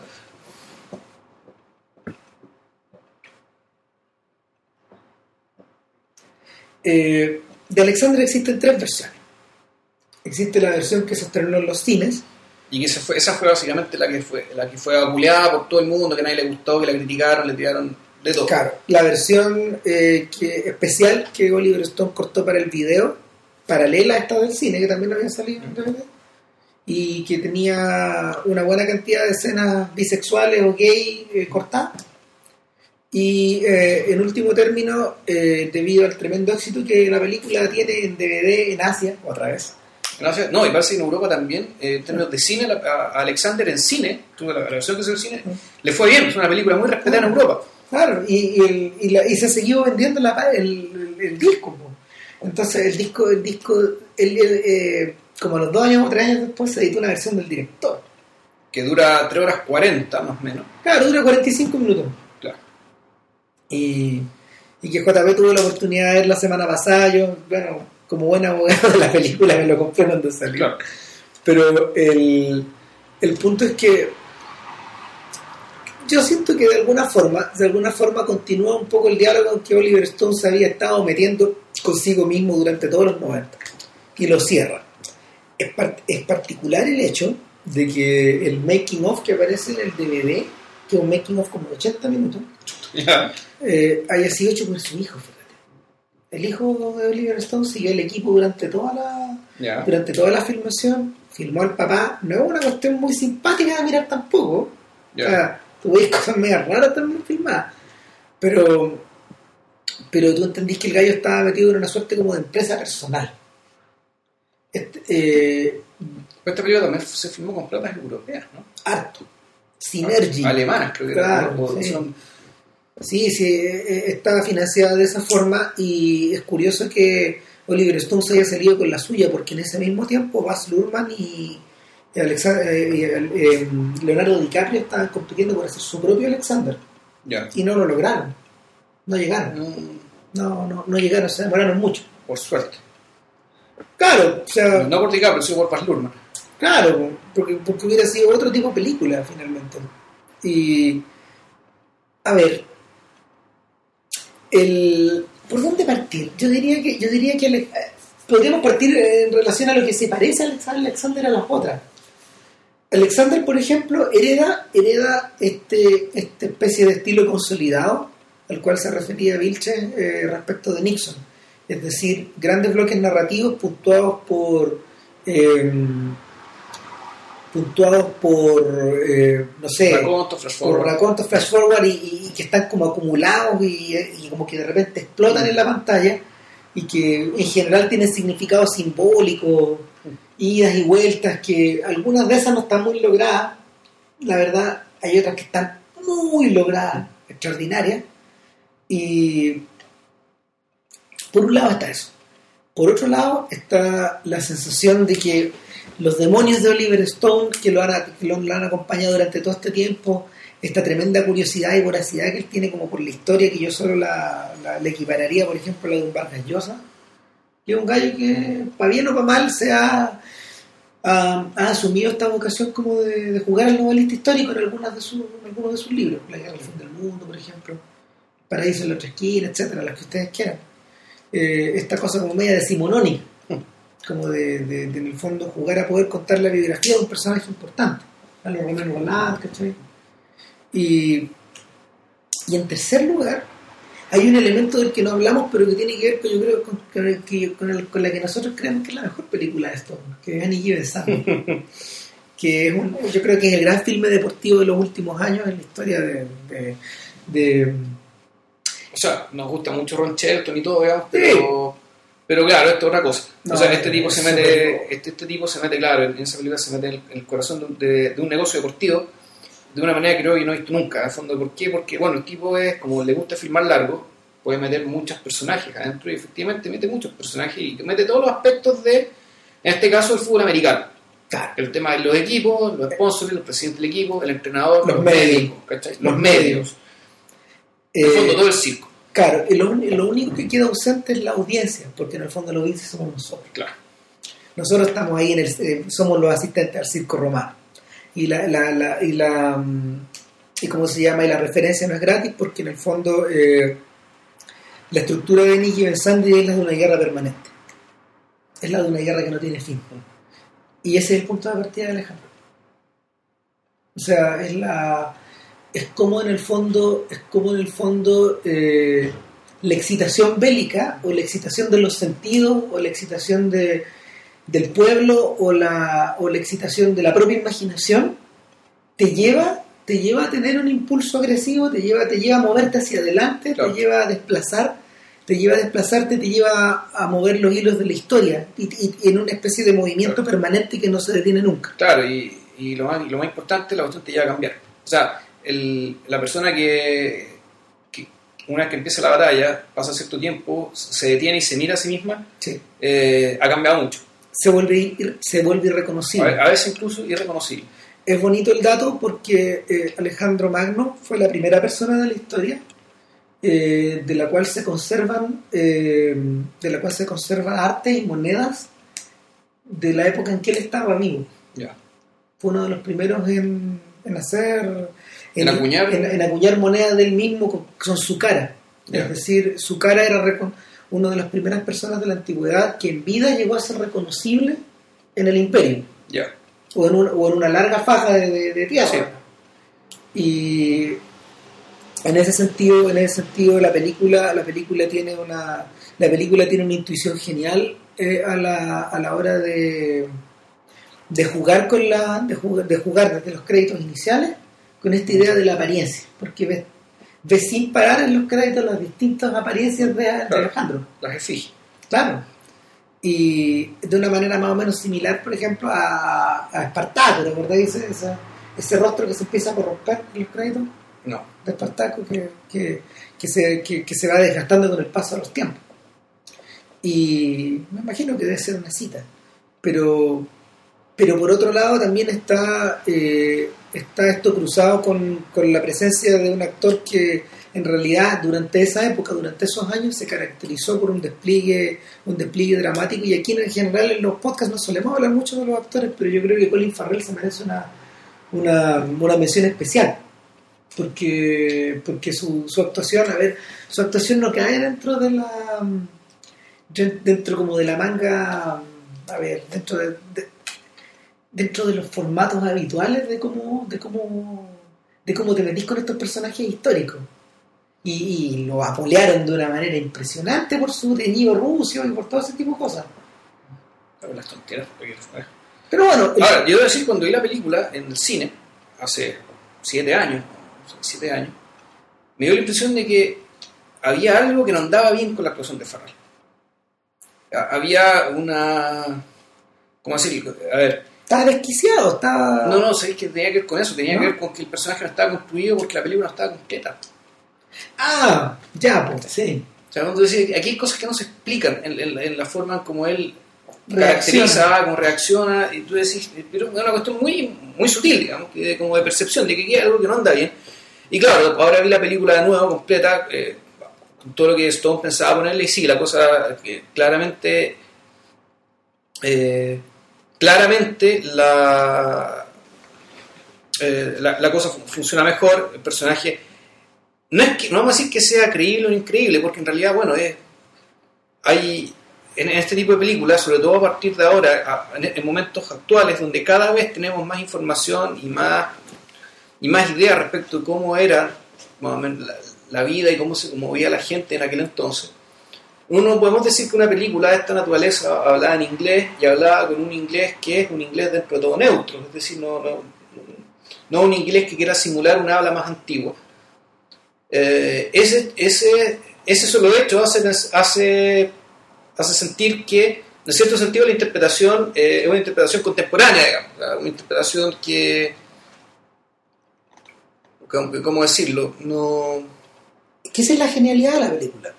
Eh, de Alexander existen tres versiones. Existe la versión que se estrenó en los cines, Y que esa fue, esa fue básicamente la que fue la que fue vapuleada por todo el mundo, que a nadie le gustó, que la criticaron, le tiraron de todo. Claro, la versión eh, que, especial que Oliver Stone cortó para el video, paralela a esta del cine, que también había salido en DVD, y que tenía una buena cantidad de escenas bisexuales o gay eh, cortadas. Y eh, en último término, eh, debido al tremendo éxito que la película tiene en DVD en Asia, otra vez, No, y parece que en Europa también, eh, en términos de cine, la- a Alexander en cine, tuvo la, la versión que hizo el cine, le fue bien, es una película muy respetada en Europa. Claro, y, y, el- y la- y se siguió vendiendo la, el, disco. Entonces el disco, el disco el- el, eh, como a los dos años o tres años después se editó una versión del director. Que dura 3 horas 40 más o menos. Claro, dura 45 minutos. Claro. Y, y que JP tuvo la oportunidad de ver la semana pasada, yo, bueno, como buen abogado de la película me lo compré cuando salió. Claro. Pero el, el punto es que yo siento que de alguna forma, de alguna forma continúa un poco el diálogo en que Oliver Stone se había estado metiendo consigo mismo durante todos los 90 y lo cierra. Es, par- es particular el hecho de que el making of que aparece en el DVD, que es un making of como de 80 minutos, Ya. <laughs> eh, haya sido hecho por su hijo, fíjate. El hijo de Oliver Stone siguió el equipo durante toda la, Ya. durante toda la filmación, filmó al papá, no es una cuestión muy simpática de mirar tampoco, Ya. o sea, tuve cosas medias raras también filmadas, pero, pero tú entendís que el gallo estaba metido en una suerte como de empresa personal. Este, eh, esta película también se filmó con platas europeas, ¿no? harto, Synergy. Alemanas, creo que era. Claro. O sí. son- Sí, sí, eh, estaba financiada de esa forma y es curioso que Oliver Stone se haya salido con la suya porque en ese mismo tiempo Baz Luhrmann y Alexander- eh, y, eh, Leonardo DiCaprio estaban compitiendo por hacer su propio Alexander y no lo lograron, no llegaron, Mm, no, no, no llegaron, se demoraron mucho. Por suerte. Claro, o sea, No por DiCaprio, sino por Baz Luhrmann. Claro, porque, porque hubiera sido otro tipo de película finalmente. Y, a ver, el, ¿por dónde partir? Yo diría que, yo diría que Ale- podríamos partir en relación a lo que se parece a Alexander a las otras. Alexander, por ejemplo, hereda, hereda este, esta especie de estilo consolidado al cual se refería Vilche eh, respecto de Nixon. Es decir, grandes bloques narrativos puntuados por eh, puntuados por eh, no sé Raconto, flash por forward. racontos flash forward y, y- y que están como acumulados y, y como que de repente explotan en la pantalla y que en general tienen significado simbólico, idas y vueltas, que algunas de esas no están muy logradas, la verdad hay otras que están muy logradas, extraordinarias, y por un lado está eso. Por otro lado está la sensación de que los demonios de Oliver Stone, que lo han, acompañado durante todo este tiempo, esta tremenda curiosidad y voracidad que él tiene como por la historia, que yo solo la, la- equipararía, por ejemplo, a la de un Vargas Llosa, que es un gallo que, para bien o para mal, se ha, ha- ha asumido esta vocación como de, de jugar al novelista histórico en, algunas de sus, en algunos de sus libros, La guerra al fin del mundo, por ejemplo, Paraíso en la otra esquina, etcétera, las que ustedes quieran. Eh, esta cosa como media decimonónica, como de, de- de, en el fondo jugar a poder contar la biografía de un personaje importante, a lo Romero Roland, ¿cachai? Y, y en tercer lugar, hay un elemento del que no hablamos, pero que tiene que ver con, yo creo, con, con el que- con el- con la que nosotros creemos que es la mejor película de esto, que es Annie <laughs> que es un- yo creo que es el gran filme deportivo de los últimos años en la historia de, de- de- O sea, nos gusta mucho Ron Shelton y todo, digamos, pero, pero claro, esto es otra cosa. No, o sea, este tipo se mete, este, este tipo se mete, claro, en esa película se mete en el, en el corazón de- de un negocio deportivo de una manera que creo que no he visto nunca, en el fondo. ¿Por qué? Porque, bueno, el tipo es, como le gusta filmar largo, puede meter muchos personajes adentro y efectivamente mete muchos personajes y mete todos los aspectos de, en este caso, el fútbol americano. claro, El tema de los equipos, los sponsors, los presidentes del equipo, el entrenador, Los los, médicos, ¿cachai? Los, medios. En el eh, fondo, todo el circo. claro, lo, lo único que queda ausente es la audiencia, porque en el fondo la audiencia somos nosotros. Claro. Nosotros estamos ahí en el, eh, somos los asistentes al circo romano. Y la, la, la- y la mm, y cómo se llama, y la referencia no es gratis porque en el fondo eh, la estructura de Nicky Bensandri es la de una guerra permanente. Es la de una guerra que no tiene fin. Y ese es el punto de partida de Alejandro. O sea, es la es como en el fondo, es como en el fondo eh, la excitación bélica o la excitación de los sentidos o la excitación de, del pueblo o la, o la excitación de la propia imaginación te lleva te lleva a tener un impulso agresivo te lleva te lleva a moverte hacia adelante Claro. te lleva a desplazar te lleva a desplazarte te lleva a mover los hilos de la historia y, y- y en una especie de movimiento Claro. permanente que no se detiene nunca Claro, y, y lo, más, lo más importante, la cuestión te lleva a cambiar. O sea, el- la persona que, que una vez que empieza la batalla, pasa cierto tiempo, se detiene y se mira a sí misma, Sí. eh, ha cambiado mucho. Se vuelve se vuelve irreconocible a veces incluso irreconocible. Es bonito el dato porque eh, Alejandro Magno fue la primera persona de la historia eh, de la cual se conservan eh, de la cual se conservan arte y monedas de la época en que él estaba vivo. Ya. Fue uno de los primeros en, en hacer En acuñar. en, en acuñar monedas del mismo con, con su cara. Ya. Es decir, su cara era una de las primeras personas de la antigüedad que en vida llegó a ser reconocible en el imperio Ya. o o en una larga faja de, de, de tierra. Sí. Y en ese sentido, en ese sentido la película, la película tiene una, la película tiene una intuición genial eh, a, la, a la hora de, de jugar con la, de jugar, de jugar desde los créditos iniciales con esta idea de la apariencia, porque ves, ves sin parar en los créditos las distintas apariencias de, de. Alejandro. Las efigies. Claro. Y de una manera más o menos similar, por ejemplo, a, a Espartaco, ¿te acordáis? Ese, ese, ese rostro que se empieza a corromper en los créditos No. de Espartaco que, que, que se, que, que se va desgastando con el paso de los tiempos. Y me imagino que debe ser una cita. Pero, pero por otro lado también está, eh, está esto cruzado con, con la presencia de un actor que en realidad durante esa época, durante esos años, se caracterizó por un despliegue, un despliegue dramático. Y aquí en general en los podcasts no solemos hablar mucho de los actores, pero yo creo que Colin Farrell se merece una, una, mención especial. porque porque su, su actuación, a ver, su actuación no cae dentro de la dentro como de la manga, a ver, dentro de, de- dentro de los formatos habituales de cómo de cómo de cómo te metís con estos personajes históricos. Y, y lo apolearon de una manera impresionante por su teñido ruso y por todo ese tipo de cosas. Las tonteras. Pero bueno, el- Ahora, yo debo decir, cuando vi la película en el cine, hace siete años, siete años, me dio la impresión de que había algo que no andaba bien con la actuación de Farrell. Ha- Había una... ¿Cómo decirlo? A ver, estaba desquiciado, estaba... no, no, sabéis que tenía que ver con eso, tenía ¿No? que ver con que el personaje no estaba construido porque la película no estaba completa. Ah, ya, pues, sí. O sea, cuando aquí hay cosas que no se explican en, en- en la forma en como él Reacciona. caracteriza, cómo reacciona, y tú decís, pero es una cuestión muy, muy sutil, digamos, que de- como de percepción, de que aquí hay algo que no anda bien. Y claro, ahora vi la película de nuevo, completa, eh, con todo lo que Stone pensaba ponerle, y sí, la cosa eh, claramente, eh, claramente la, eh, la, la cosa fun- funciona mejor, el personaje, no es que, no vamos a decir que sea creíble o increíble, porque en realidad, bueno, es, hay en, este tipo de películas, sobre todo a partir de ahora, en, en momentos actuales, donde cada vez tenemos más información y más, y más ideas respecto de cómo era la, la vida y cómo se movía la gente en aquel entonces. Uno podemos decir que una película de esta naturaleza hablaba en inglés y hablaba con un inglés que es un inglés dentro de todo neutro, es decir, no, no, un inglés que quiera simular una habla más antigua. Eh, ese, ese, ese solo hecho hace, hace, hace sentir que, en cierto sentido, la interpretación eh, es una interpretación contemporánea, digamos, una interpretación que, ¿cómo- ¿cómo decirlo? No, que esa es la genialidad de la película.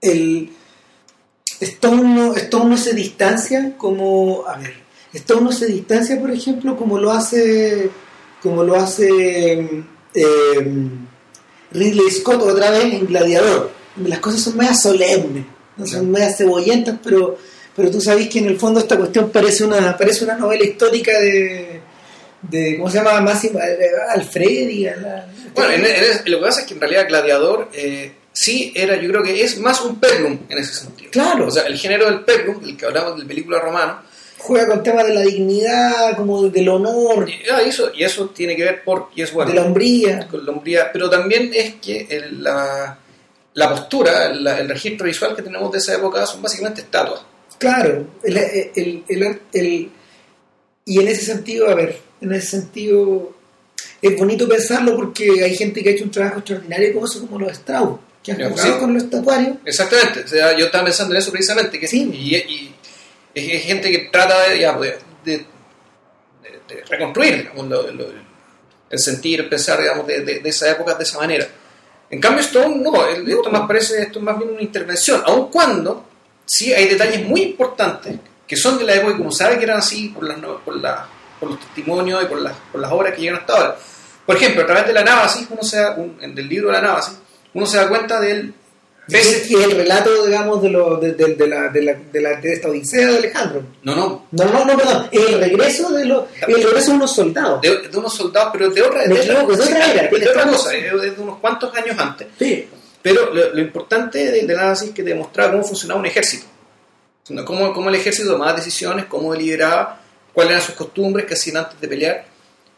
El Stone no, Stone no se distancia como, a ver, Stone no se distancia, por ejemplo, como lo hace, como lo hace eh, Ridley Scott otra vez en Gladiador. Las cosas son medias solemnes, no son medias cebollentas, pero, pero tú sabes que en el fondo esta cuestión parece una, parece una novela histórica de, de ¿cómo se llama? Máximo eh, Alfredi. la- Bueno, en- en- lo que pasa es que en realidad Gladiador eh, sí era, yo creo que es más un peplum en ese sentido. Claro. O sea, el género del peplum, el que hablamos del película romano, juega con temas de la dignidad, como del honor, y, ah, eso, y eso tiene que ver por, y es bueno, de la hombría. con la hombría, pero también es que el- la, la postura, la- el registro visual que tenemos de esa época son básicamente estatuas. Claro, el, el- el- el- y en ese sentido, a ver, en ese sentido es bonito pensarlo porque hay gente que ha hecho un trabajo extraordinario como eso, como los Strauss, que claro. con los estatuarios. Exactamente, o sea, yo estaba pensando en eso precisamente, que Sí. y, y- es es gente que trata de, ya, de- de- de- de reconstruir digamos, lo- lo- el sentir, el pensar digamos, de, de- esa época de esa manera. En cambio, Stone no, él- esto más parece, esto es más bien una intervención, aun cuando sí hay detalles muy importantes que son de la época y como sabe que eran así por, las no- por, la- por los testimonios y por las, por las obras que llegan hasta ahora. Por ejemplo, a través de la Nábasis, uno se da, un- en el libro de la Nábasis, uno se da cuenta del Que es el relato, digamos, de, lo, de, de- de la, de, la, de, la- de esta odisea de Alejandro. No, no, No, no, no, perdón, el regreso de los, el regreso de unos soldados. de, de unos soldados, pero de otra, Me de equivoco, de otra era, de cosa, de unos cuantos años antes. Sí. Pero lo, lo importante de, de la Nábasis es que demostraba cómo funcionaba un ejército. Cómo, cómo el ejército tomaba decisiones, cómo deliberaba, cuáles eran sus costumbres, qué hacían antes de pelear.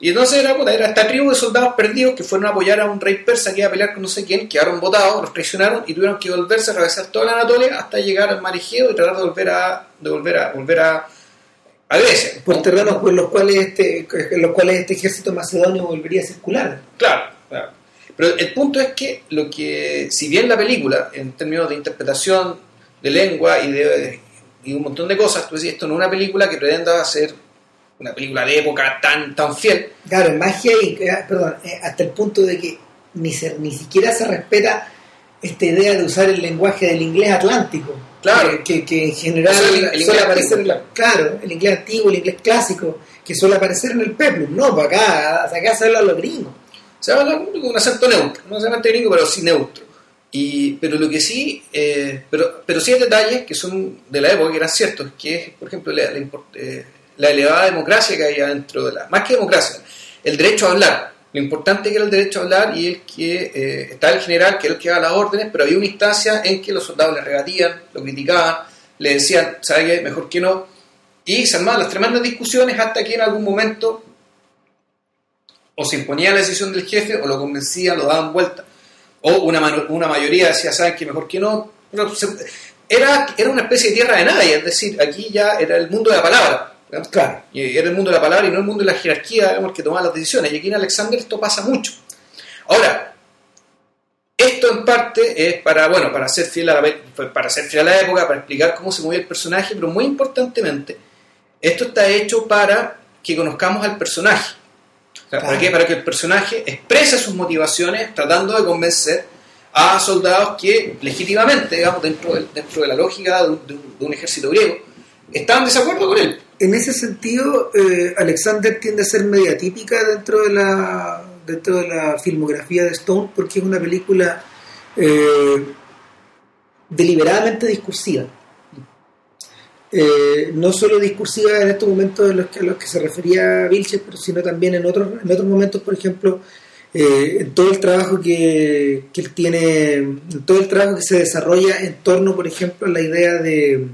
Y entonces era, puta, era esta tribu de soldados perdidos que fueron a apoyar a un rey persa que iba a pelear con no sé quién, quedaron botados, los traicionaron y tuvieron que volverse a atravesar toda la Anatolia hasta llegar al mar Egeo y tratar de volver a, de volver a, volver a, a Grecia. Por terrenos por los cuales este, en los cuales este ejército macedonio volvería a circular. Claro, claro. Pero el punto es que lo que, si bien la película, en términos de interpretación, de lengua y de y un montón de cosas, tú decís, esto no es una película que pretenda ser una película de época tan, tan fiel. Claro, en magia y, eh, perdón, eh, hasta el punto de que ni, se, ni siquiera se respeta esta idea de usar el lenguaje del inglés atlántico. Claro. Que, que en general O sea, el- el suele aparecer, la- claro, el inglés antiguo, el inglés clásico, que suele aparecer en el peplum. No, para acá, hasta acá se habla los gringos. Se habla con un acento neutro, no necesariamente gringo, pero sí neutro. Y, pero lo que sí, eh, pero, pero sí hay detalles que son de la época que eran ciertos, que es, por ejemplo, la, la eh, la elevada democracia que había dentro de la, más que democracia, el derecho a hablar. lo importante que era el derecho a hablar y el que eh, estaba el general, que era el que daba las órdenes, pero había una instancia en que los soldados le regatían, lo criticaban, le decían, ¿sabe qué? Mejor que no. Y se armaban las tremendas discusiones hasta que en algún momento o se imponía la decisión del jefe o lo convencían, lo daban vuelta. O una, una mayoría decía, ¿saben qué? Mejor que no. era, era una especie de tierra de nadie, es decir, aquí ya era el mundo de la palabra. Claro. Y era el mundo de la palabra y no el mundo de la jerarquía, digamos, que tomaba las decisiones. Y aquí en Alexander esto pasa mucho. Ahora, esto en parte es para, bueno, para ser fiel a la, para ser fiel a la época, para explicar cómo se movía el personaje, pero muy importantemente, esto está hecho para que conozcamos al personaje. ¿Para qué? Para que el personaje exprese sus motivaciones tratando de convencer a soldados que legítimamente, digamos, dentro de, dentro de la lógica de un, ejército griego, estaban de desacuerdo con él. En ese sentido, eh, Alexander tiende a ser media típica dentro de la dentro de la filmografía de Stone porque es una película eh, deliberadamente discursiva. Eh, no solo discursiva en estos momentos a los que, los que se refería Vilches, pero sino también en otros, en otros momentos, por ejemplo, en todo el trabajo que, que, él tiene, en todo el trabajo que se desarrolla en torno, por ejemplo, a la idea de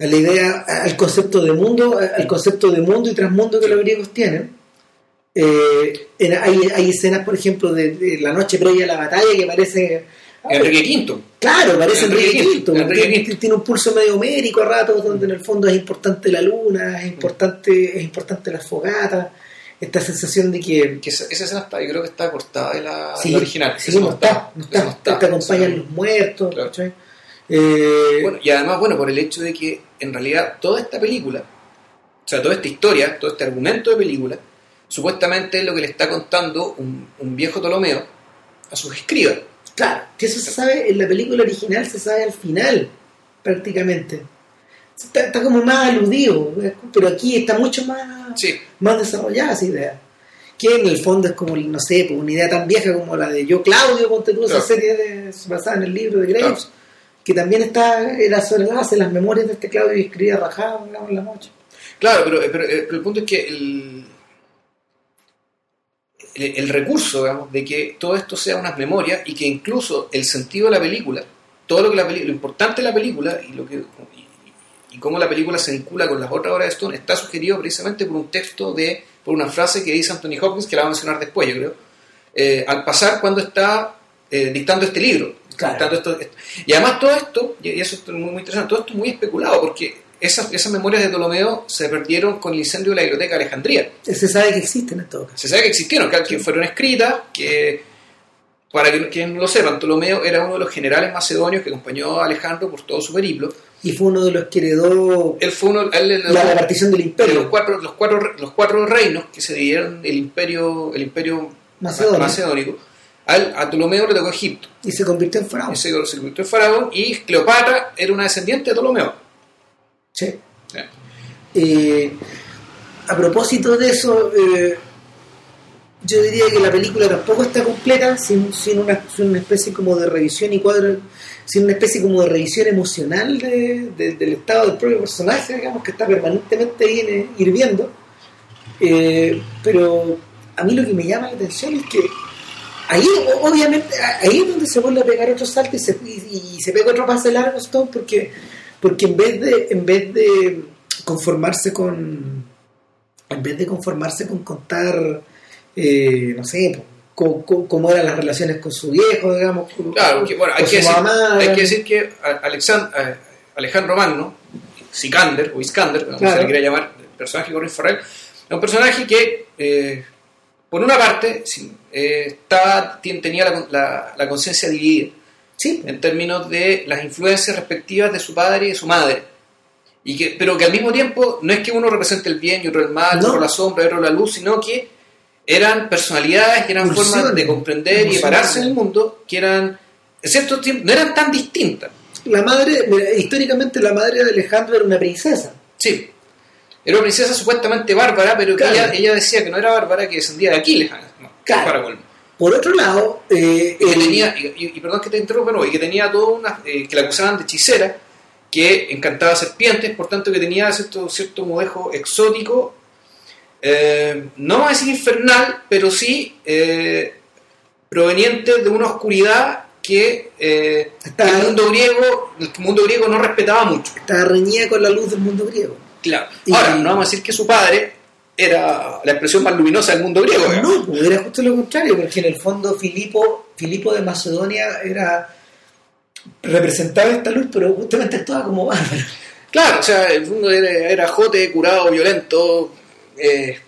a la idea, al concepto de mundo, al concepto de mundo y transmundo que los griegos tienen. Eh, hay, hay, escenas, por ejemplo, de, la noche previa a la batalla que parece Enrique V. Claro, parece Enrique, V. Tiene, un pulso medio homérico a ratos, donde en el fondo es importante la luna, es importante, es importante la fogata, esta sensación de que. esa, escena está, yo creo que está cortada de la, original. Sí, no, está, no está, Te acompañan los muertos. Eh, bueno, y además, bueno, por el hecho de que en realidad toda esta película, o sea, toda esta historia, todo este argumento de película, supuestamente es lo que le está contando un, un viejo Ptolomeo a sus escribas. Claro, que eso se sabe en la película original, se sabe al final, prácticamente. Está, como más aludido, pero aquí está mucho más, más desarrollada esa idea. Que en el fondo es como, no sé, pues, una idea tan vieja como la de Yo Claudio, ponte tú esa serie de, basada en el libro de Graves, que también está, era sobre base las memorias de este Claudio y escribía rajado en la noche. Claro, pero, eh, pero el punto es que el, el, recurso, de que todo esto sea unas memorias y que incluso el sentido de la película, todo lo que la lo importante de la película y lo que y, cómo la película se vincula con las otras obras de Stone está sugerido precisamente por un texto de por una frase que dice Anthony Hopkins que la va a mencionar después, yo creo, eh, al pasar cuando está eh, dictando este libro. Esto, y además todo esto, y eso es muy, muy interesante, todo esto es muy especulado porque esas, esas memorias de Ptolomeo se perdieron con el incendio de la biblioteca de Alejandría. Se sabe que existen en todo caso. Se sabe que existieron, que, fueron escritas, que para que quien no lo sepan, Ptolomeo era uno de los generales macedonios que acompañó a Alejandro por todo su periplo. Y fue uno de los que heredó él fue uno, la repartición del imperio. los cuatro, los, cuatro, los cuatro reinos que se dividieron el imperio, el imperio macedónico. A Ptolomeo le tocó Egipto. Y se convirtió en faraón. Y se, se convirtió en faraón y Cleopatra era una descendiente de Ptolomeo. Sí. Eh, a propósito de eso, eh, yo diría que la película tampoco está completa sin, una, especie como de revisión y cuadro, sin una especie como de revisión emocional del estado del propio personaje, digamos, que está permanentemente ahí hirviendo. Eh, pero a mí lo que me llama la atención es que ahí, obviamente, ahí es donde se vuelve a pegar otro salto y se, y, se pega otro pase largo, Stone, porque porque en vez de, en vez de conformarse con. En vez de conformarse con contar, eh, no sé, cómo, eran las relaciones con su viejo, digamos. Claro, bueno, hay, que decir, hay que decir que Alejandro Magno, Sikander, o Iskander, como se le quiera llamar, el personaje de Corinne Farrell, es un personaje que, eh, por una parte, eh, estaba, tenía la, la conciencia dividida Sí. En términos de las influencias respectivas de su padre y de su madre. Y que, pero que al mismo tiempo no es que uno represente el bien y otro el mal, otro la sombra y otro la luz, sino que eran personalidades, que eran formas de comprender y de pararse en el mundo, que eran, en cierto tiempo, no eran tan distintas. La madre, históricamente la madre de Alejandro era una princesa. Sí. Era una princesa supuestamente bárbara, pero que ella, ella, decía que no era bárbara, que descendía de Aquiles. No, claro. Por otro lado, eh, y, tenía, y, perdón que te interrumpa, no, y que tenía todo una, eh, que la acusaban de hechicera, que encantaba serpientes, por tanto que tenía cierto, cierto modejo exótico eh, no vamos a decir infernal, pero sí eh, proveniente de una oscuridad que eh, el mundo griego el mundo griego no respetaba mucho. Estaba reñida con la luz del mundo griego. Claro. Y- Ahora, no vamos a decir que su padre era la expresión más luminosa del mundo griego. No, pues, era justo lo contrario, porque en el fondo Filipo, Filipo de Macedonia era representaba esta luz, pero justamente actuaba como bárbaro. Claro, o sea, el mundo era, era jote, curado, violento, eh,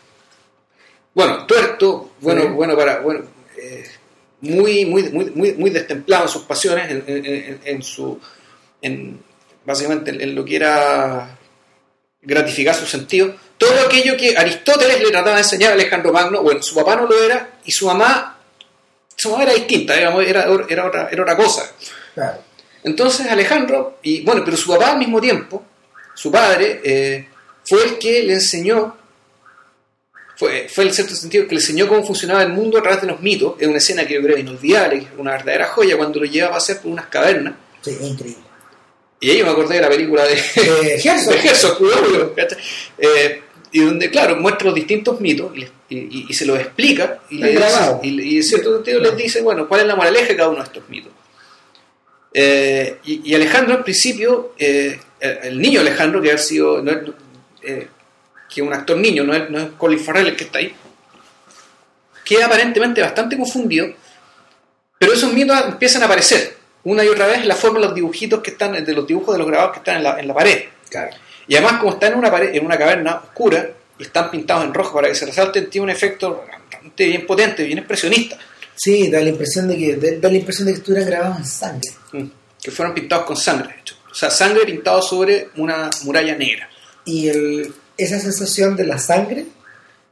bueno, tuerto, bueno, Sí. bueno para, bueno, eh, muy, muy, muy, muy, muy destemplado en sus pasiones, en, en- en- en su, en, básicamente en, en lo que era gratificar sus sentidos. Todo aquello que Aristóteles le trataba de enseñar a Alejandro Magno, bueno, su papá no lo era y su mamá, su mamá era distinta, digamos, era, era, otra, era otra cosa. Claro. Entonces Alejandro, y bueno, pero su papá al mismo tiempo, su padre, eh, fue el que le enseñó, fue, fue en cierto sentido que le enseñó cómo funcionaba el mundo a través de los mitos. Es una escena que yo creo inolvidable, una verdadera joya cuando lo lleva a pasear por unas cavernas. Sí, increíble. Y ahí me acordé de la película de, Eh, Herzog. de Herzog, <laughs> obvio, ¿cachai? Eh, y donde, claro, muestra los distintos mitos y, se los explica y, le dice- y, en cierto sentido les dice, bueno, cuál es la moraleja de cada uno de estos mitos. Eh, y, Alejandro, en principio, eh, el, el niño Alejandro, que ha sido, no es, eh, que es un actor niño, no es, no es Colin Farrell el que está ahí, queda aparentemente bastante confundido, pero esos mitos empiezan a aparecer una y otra vez la forma de los dibujitos que están, de los dibujos de los grabados que están en la, en la pared. Claro. Y además, como está en una, pared, en una caverna oscura y están pintados en rojo para que se resalten, tiene un efecto bastante bien potente, bien expresionista. Sí, da la impresión de que da la impresión de que estuvieran grabados en sangre. Mm. Que fueron pintados con sangre, de hecho. O sea, sangre pintado sobre una muralla negra. Y el, esa sensación de la sangre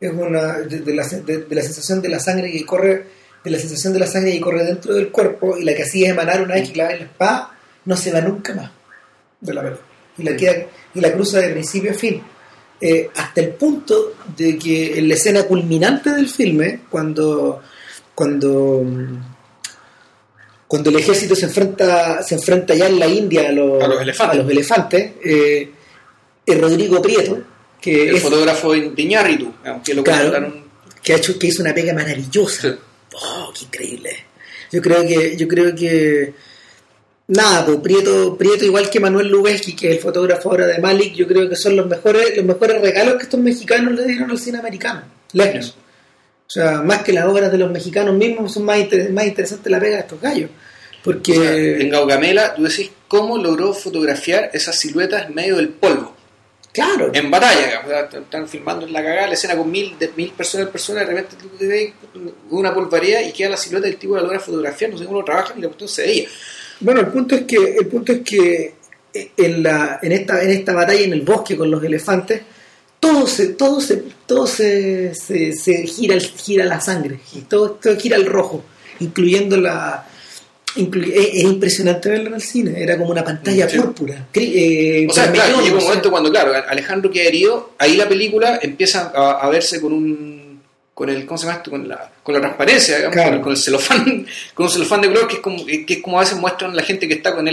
es una de, de la, de- de la sensación de la sangre que corre de la sensación de la sangre que corre dentro del cuerpo y la que hacía emanar una vez que clava en la espada no se va nunca más de la película y la queda y la cruza de principio a fin Eh, hasta el punto de que en la escena culminante del filme cuando cuando cuando el ejército se enfrenta se enfrenta ya en la India a los, A los elefantes. a los elefantes, eh, el Rodrigo Prieto que El es- fotógrafo de Iñárritu, que lo Claro. que ha hecho que hizo una pega maravillosa Sí. Oh qué increíble yo creo que yo creo que nada pues Prieto Prieto igual que Manuel Lubezki que es el fotógrafo ahora de Malik yo creo que son los mejores los mejores regalos que estos mexicanos le dieron al cine americano. Lejos. O sea más que las obras de los mexicanos mismos son más inter- más interesante la pega de estos gallos. Porque O sea, en Gaugamela, tú decís cómo logró fotografiar esas siluetas en medio del polvo. Claro En batalla, están filmando en la cagada la escena con mil, de, mil personas, personas, de repente tú te ves una polvaría y queda la silueta del tipo que la logra fotografiar, no sé cómo lo trabajan y la cuestión se veía. Bueno, el punto es que el punto es que eh, en la en esta en esta batalla en el bosque con los elefantes todo se todo se todo se, se, se gira el- gira la sangre y todo, todo gira al rojo, incluyendo la es, es impresionante verlo en el cine, era como una pantalla Sí. púrpura. Eh, O sea, claro, llega un momento cuando, claro, Alejandro queda herido, ahí la película empieza a, a verse con un. con el. ¿Cómo se llama esto? Con la, con la transparencia, digamos, Claro. con, el, con el celofán, <laughs> con un celofán de color que es como, que es como a veces muestran la gente que está con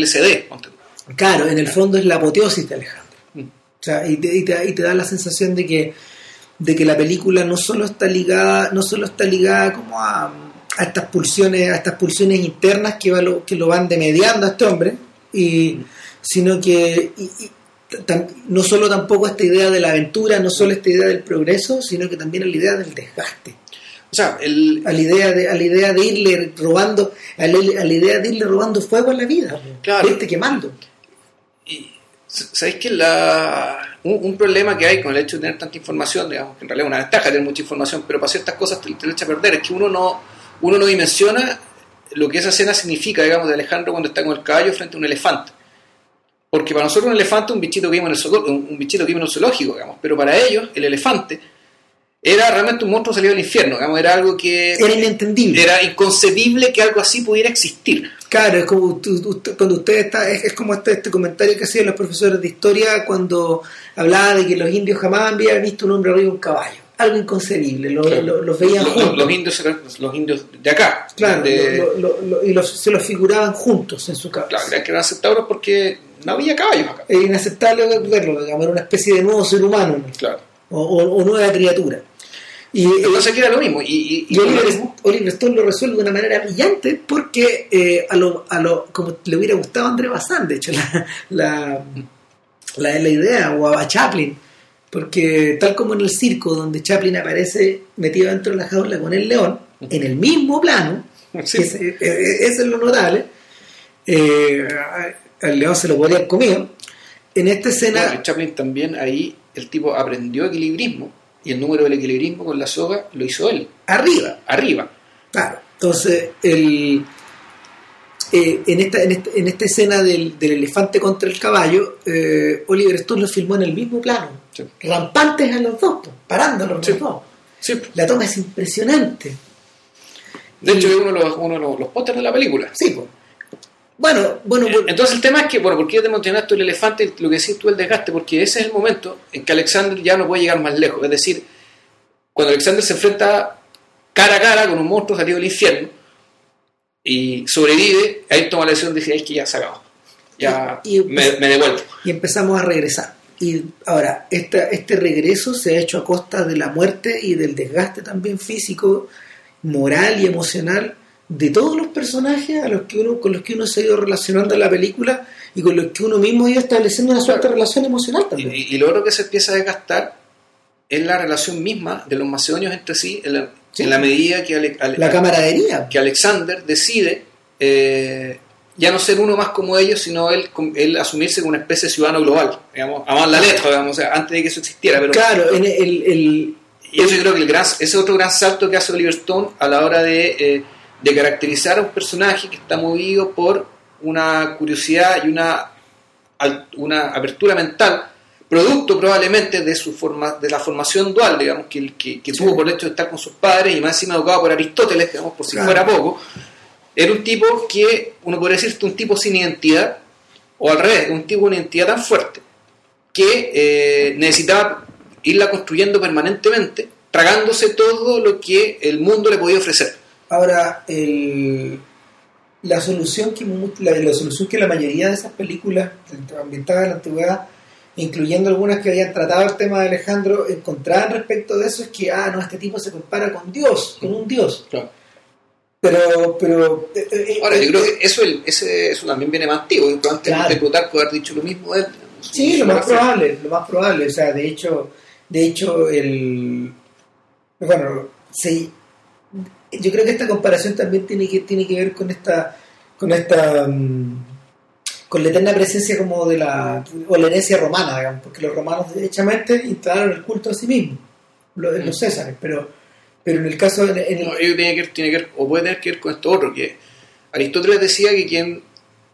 tú. Claro, en el fondo es la apoteosis de Alejandro. Mm. O sea, y te, y te- y te da la sensación de que, de que la película no solo está ligada, no solo está ligada como a, a estas pulsiones, a estas pulsiones internas que, va lo, que lo van demediando a este hombre, y, sino que y- y tam- no solo tampoco esta idea de la aventura, no solo esta idea del progreso, sino que también a la idea del desgaste, O sea, el, a la idea de, a la idea de irle robando, a la, a la idea de irle robando fuego a la vida, Claro. irte quemando. Y, ¿Sabéis que la, un, un problema que hay con el hecho de tener tanta información, digamos, que en realidad es una ventaja tener mucha información, pero para ciertas cosas te, te lo echa a perder, es que uno no, uno no dimensiona lo que esa escena significa, digamos, de Alejandro cuando está con el caballo frente a un elefante. Porque para nosotros un elefante es un bichito que vimos en el, zoológico, un bichito que en el zoológico, digamos, pero para ellos el elefante era realmente un monstruo salido del infierno, digamos, era algo que Era inentendible. era inconcebible que algo así pudiera existir. Claro, es como usted- cuando usted está, es, es como este, este comentario que hacían los profesores de historia cuando hablaba de que los indios jamás habían visto un hombre arriba de un caballo. Algo inconcebible, lo- Claro. lo- los veían Los, juntos. los- indios, los indios de acá, claro, de- lo- y los- se los figuraban juntos en su cabeza. Claro, creían que eran aceptables porque no había caballos acá. Es inaceptable verlo, digamos, era una especie de nuevo ser humano ¿no? Claro. o, o- o nueva criatura. Y, eh, Entonces aquí era lo mismo. Y, y- y y Oliver, Oliver Stone lo resuelve de una manera brillante porque eh, a lo, a lo, como le hubiera gustado a André Bazin, de hecho, la, la, la, la idea, o a Chaplin, porque tal como en el circo, donde Chaplin aparece metido dentro de la jaula con el león, en el mismo plano, <laughs> Sí. que es- eh, eh, eso es lo notable, eh, al león se lo podría haber comido. En esta escena, Bueno, Chaplin también ahí, el tipo aprendió equilibrismo y el número del equilibrismo con la soga lo hizo él, arriba, arriba. Claro, entonces el, eh, en, esta, en, esta, en esta escena del, del elefante contra el caballo, eh, Oliver Stone lo filmó en el mismo plano, Sí. rampantes a los dos, parándolos Sí. los dos. Sí. La toma es impresionante. De hecho, es uno de los, uno de los, los pósters de la película. Sí, pues. Bueno, bueno, bueno, Entonces el tema es que, bueno, ¿por qué te mencionaste el elefante? Lo que decís tú, el desgaste, porque ese es el momento en que Alexander ya no puede llegar más lejos. Es decir, cuando Alexander se enfrenta cara a cara con un monstruo salido del infierno y sobrevive, ahí toma la decisión de decir, es que ya se acabó. Ya Y- y- me, me devuelvo. y empezamos a regresar. Y ahora, esta, este regreso se ha hecho a costa de la muerte y del desgaste también físico, moral y emocional de todos los personajes a los que uno, con los que uno se ha ido relacionando en la película y con los que uno mismo ha ido estableciendo una suerte de relación emocional también. y- y lo otro que se empieza a desgastar es la relación misma de los macedonios entre sí, Sí. en la medida que, Ale- Ale- La camaradería. que Alexander decide eh, ya no ser uno más como ellos, sino él, él asumirse como una especie de ciudadano global, digamos, a más la letra, digamos, o sea, antes de que eso existiera. Pero, Claro, en el, el- y eso yo creo que el gran, ese es otro gran salto que hace Oliver Stone a la hora de, eh, de caracterizar a un personaje que está movido por una curiosidad y una, una apertura mental, producto probablemente de su forma, de la formación dual, digamos, que, que, que Sí. tuvo por el hecho de estar con sus padres y más encima educado por Aristóteles, digamos, por si Claro. fuera poco. Era un tipo que, uno podría decir, un tipo sin identidad, o al revés, un tipo con identidad tan fuerte, que eh, necesitaba irla construyendo permanentemente, tragándose todo lo que el mundo le podía ofrecer. Ahora, el- la, solución que, la, la solución que la mayoría de esas películas ambientadas en la antigüedad, incluyendo algunas que habían tratado el tema de Alejandro, encontraban respecto de eso es que, ah, no, este tipo se compara con Dios, con un Dios. Pero, pero... eh, eh, Ahora, eh, yo creo que eso, el- ese, eso también viene más antiguo, probablemente Claro. Plutarco haber dicho lo mismo él. Sí, lo más probable, lo más probable. O sea, de hecho, de hecho, el bueno, sí, yo creo que esta comparación también tiene que, tiene que ver con esta, con esta mm, con la eterna presencia como de la o la herencia romana, digamos, porque los romanos derechamente instalaron el culto a sí mismos, los, los Césares, pero pero en el caso en, el- No, ello tiene que, tiene que o puede tener que ver con esto otro, que Aristóteles decía que quien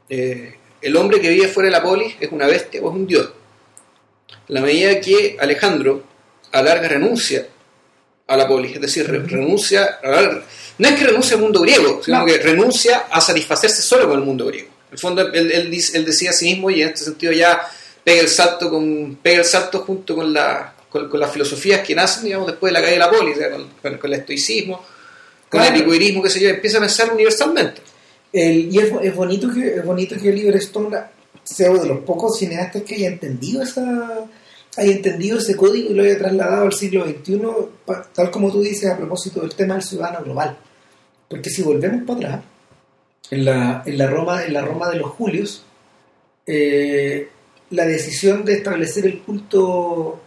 eh, el hombre que vive fuera de la polis es una bestia o es un dios. La medida que Alejandro alarga renuncia a la polis, es decir, re- renuncia, a la- no es que renuncie al mundo griego, sino No. que renuncia a satisfacerse solo con el mundo griego. El fondo, él, él él decía a sí mismo, y en este sentido ya pega el salto con pega el salto junto con, la, con, con las filosofías que nacen, digamos, después de la caída de la polis, con, con- el estoicismo, con Claro. el epicurismo, qué sé yo, empieza a pensar universalmente. El- y es, es bonito que es bonito que Oliver Stone sea uno de los pocos cineastas que haya entendido esa haya entendido ese código y lo haya trasladado al siglo XXI tal como tú dices a propósito del tema del ciudadano global porque si volvemos para atrás en la, en la Roma en la Roma de los Julios eh, la decisión de establecer el culto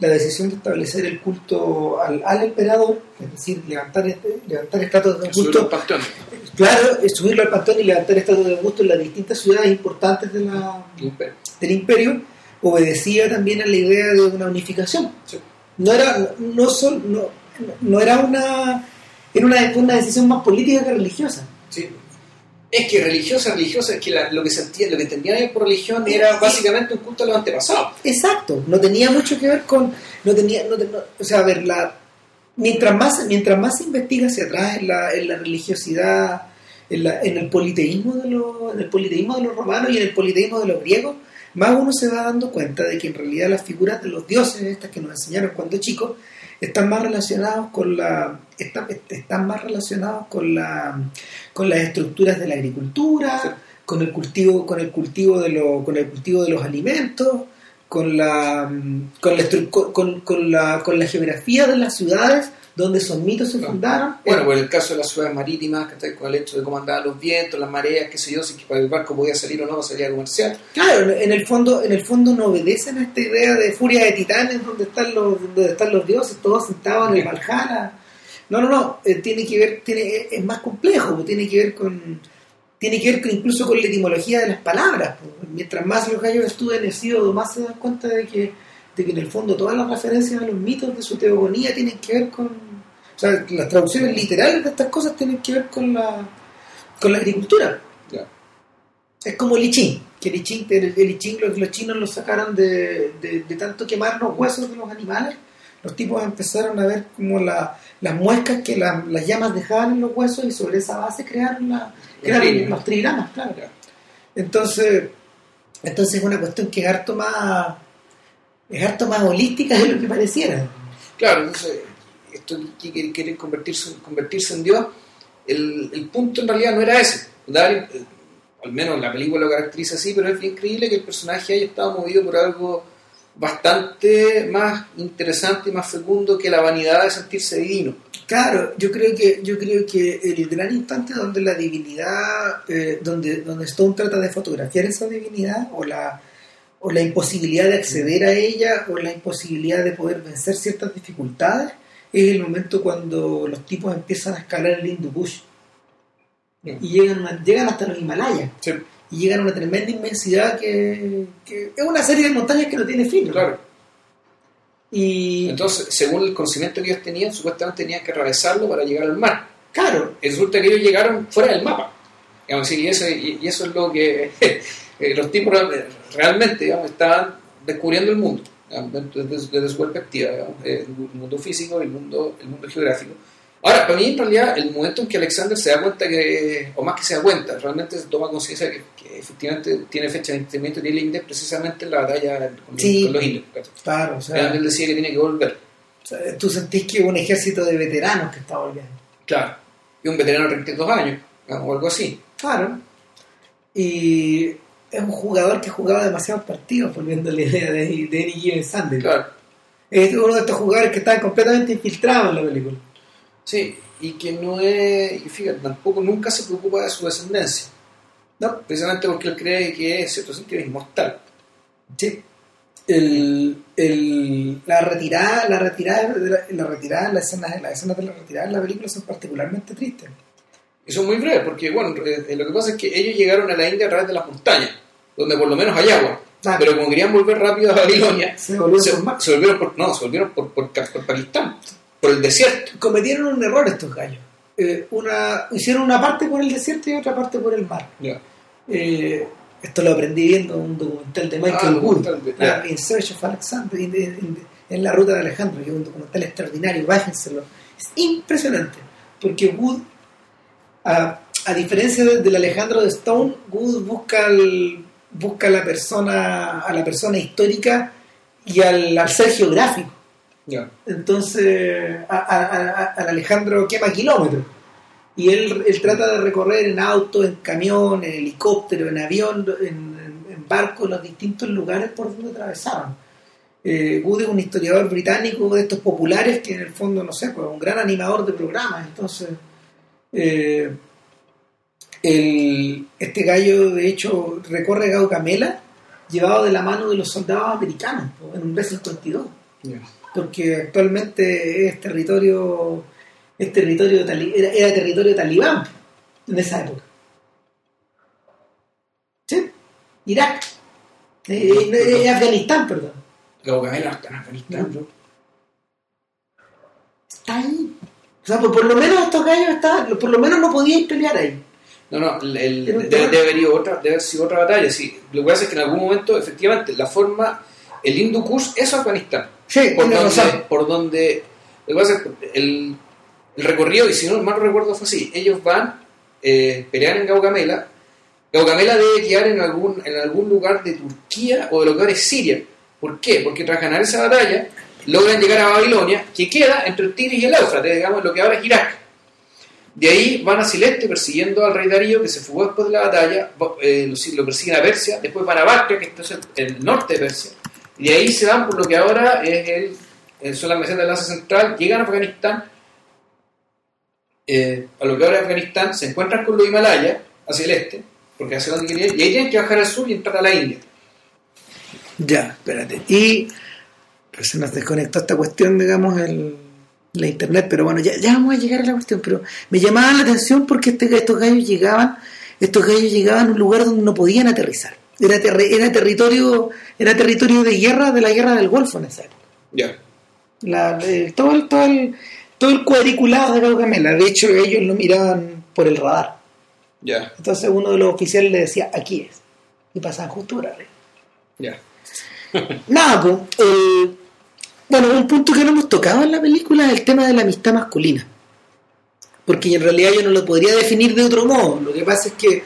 la decisión de establecer el culto al, al emperador es decir levantar este- levantar estatuas de Subirlo culto al panteón. Claro, subirlo al pantón y levantar estatuas de Augusto en las distintas ciudades importantes de la, del imperio, obedecía también a la idea de una unificación. Sí. No era, no, sol- no, no era una, era una, una decisión más política que religiosa. Sí. Es que religiosa, religiosa, es que la- lo que se entiende, lo que entendían ellos por religión era básicamente un culto a los antepasados. Exacto, no tenía mucho que ver con, no tenía, no, no- o sea, a ver, la, mientras más, mientras más se investiga hacia atrás en la, en la religiosidad, en, la- en el politeísmo de los, en el politeísmo de los romanos y en el politeísmo de los griegos, más uno se va dando cuenta de que en realidad las figuras de los dioses, estas que nos enseñaron cuando chicos, están más relacionados con la, están, están más relacionados con la, con las estructuras de la agricultura, Sí. con el cultivo, con el cultivo de lo, con el cultivo de los alimentos, con la, con la, con, con- la, con la geografía de las ciudades donde esos mitos se fundaron. Bueno, por el caso de las ciudades marítimas, ¿cachai? con el hecho de cómo andaban los vientos, las mareas, qué sé yo, si que para el barco podía salir o no, salía comercial. Claro, en el fondo, en el fondo no obedecen a esta idea de furia de titanes donde están los, donde están los dioses, todos sentados en el Valhalla. No, no, no, eh, tiene que ver, tiene, es más complejo, pues, tiene que ver con tiene que ver con- incluso con la etimología de las palabras. pues. Mientras más los gallos estudian el Hesíodo, más se dan cuenta de que, de que en el fondo todas las referencias a los mitos de su teogonía tienen que ver con. O sea, las traducciones literales de estas cosas tienen que ver con la, con la agricultura. Ya. Es como el I Ching, que Ching, el, el I Ching los, los chinos lo sacaron de, de, de tanto quemar los huesos de los animales. Los tipos empezaron a ver como la, las muescas que la- las llamas dejaban en los huesos y sobre esa base crearon, la, crearon trigramas. los trigramas, claro. Entonces, entonces es una cuestión que es harto más, es harto más holística de lo que pareciera. Claro, entonces, esto que quiere, convertirse, convertirse en Dios, el, el punto en realidad no era ese. Dar, eh, al menos la película lo caracteriza así, pero es increíble que el personaje haya estado movido por algo bastante más interesante y más fecundo que la vanidad de sentirse divino. Claro, yo creo que yo creo que el gran instante donde la divinidad, eh, donde donde Stone trata de fotografiar esa divinidad o la o la imposibilidad de acceder a ella o la imposibilidad de poder vencer ciertas dificultades es el momento cuando los tipos empiezan a escalar el Hindu Kush y llegan llegan hasta los Himalayas y llegan a una tremenda inmensidad que, que es una serie de montañas que no tiene fin. ¿no? Claro. Y Entonces, según el conocimiento que ellos tenían, supuestamente tenían que atravesarlo para llegar al mar. claro, Y resulta que ellos llegaron fuera del mapa. Digamos, y, eso, y, y eso es lo que <laughs> eh, los tipos real- realmente digamos, estaban descubriendo el mundo, desde, desde- su perspectiva, digamos, eh, el mundo físico el mundo, el mundo geográfico. Ahora, para mí, en realidad, el momento en que Alexander se da cuenta que, o más que se da cuenta, realmente se toma conciencia que, que efectivamente tiene fecha de vencimiento de India precisamente en la batalla con, Sí. los indios. claro, o sea, Él decía que tiene que volver. O sea, tú sentís que es un ejército de veteranos que está volviendo. Claro. Y un veterano de 32 años, o algo así. Claro. Y es un jugador que jugaba demasiados partidos, volviendo a la idea de, de Given Sunday. Claro. Es uno de estos jugadores que estaban completamente infiltrados en la película. Sí, y que no es, y fíjate, tampoco nunca se preocupa de su descendencia. No, Precisamente porque él cree que en cierto sentido es inmortal. sí. El, el- la retirada, la retirada, de la, la retirada, las escenas, las escenas de la retirada en la película son particularmente tristes. Y son muy breves, porque bueno, eh, lo que pasa es que ellos llegaron a la India a través de las montañas, donde por lo menos hay agua. Claro. Pero como querían volver rápido a Babilonia, Se volvieron se, por mar. se volvieron por, no, se volvieron por, por, por Pakistán, por el desierto. Cometieron un error estos gallos. Eh, una, hicieron una parte por el desierto y otra parte por el mar. Eh, esto lo aprendí viendo un documental de Michael Ah, Wood, ah. In Search of Alexander, in- in- in- en la ruta de Alejandro, que es un documental extraordinario, bájenselo. Es impresionante, porque Wood, a, a diferencia de- del Alejandro de Stone, Wood busca, al- busca a, la persona, a la persona histórica y al, al ser geográfico. Entonces, a- a- a- al Alejandro quema kilómetros. Y él, él trata de recorrer en auto, en camión, en helicóptero, en avión, en, en- en barco, los distintos lugares por donde atravesaron. Eh, Wood es un historiador británico de estos populares que en el fondo, no sé, pues un gran animador de programas. Entonces, eh, el- este gallo, de hecho, recorre Gaugamela llevado de la mano de los soldados americanos pues, en un B-52 Ya. Porque actualmente es territorio es territorio tali- era, era territorio talibán en esa época ¿sí? Irak Eh, eh, eh, Afganistán perdón está en Afganistán, bro. está ahí o sea por, por lo menos estos gallos estaban por lo menos no podían pelear ahí No, no, el, debe, haber otra, debe haber sido otra batalla, sí. Lo que pasa es que en algún momento, efectivamente, la forma, el Hindu Kush es Afganistán. Sí Por donde, por donde, lo que pasa es que el, el recorrido, y si no mal recuerdo fue así, ellos van, eh, pelean en Gaugamela, Gaugamela debe quedar en algún, en algún lugar de Turquía o de lo que ahora es Siria. ¿Por qué? Porque tras ganar esa batalla, logran llegar a Babilonia, que queda entre el Tigris y el Éufrates, digamos, lo que ahora es Irak. De ahí van a Sileste persiguiendo al rey Darío, que se fugó después de la batalla, eh, lo, persiguen a Persia, después van a Bactria, que en el norte de Persia, Y de ahí se van por lo que ahora es el, el son las misiones de enlace central, llegan a Afganistán, eh, a lo que ahora es Afganistán, se encuentran con los Himalayas, hacia el este, porque hacia donde querían, y ahí tienen que bajar al sur y entrar a la India. Ya, espérate. Y pues se nos desconectó esta cuestión, digamos, el, la internet, pero bueno, ya, ya vamos a llegar a la cuestión, pero me llamaba la atención porque este, estos gallos llegaban, estos gallos llegaban a un lugar donde no podían aterrizar. Era, era territorio, era territorio de guerra de la guerra del Golfo en esa época. Ya. El- todo, el, todo, el, todo el cuadriculado de Gaugamela. De hecho, ellos lo miraban por el radar. Ya, Entonces uno de los oficiales le decía, aquí es. Y pasaban justo por arriba. ya. <laughs> Nada, pues, el- bueno, un punto que no hemos tocado en la película es el tema de la amistad masculina. Porque en realidad yo no lo podría definir de otro modo. Lo que pasa es que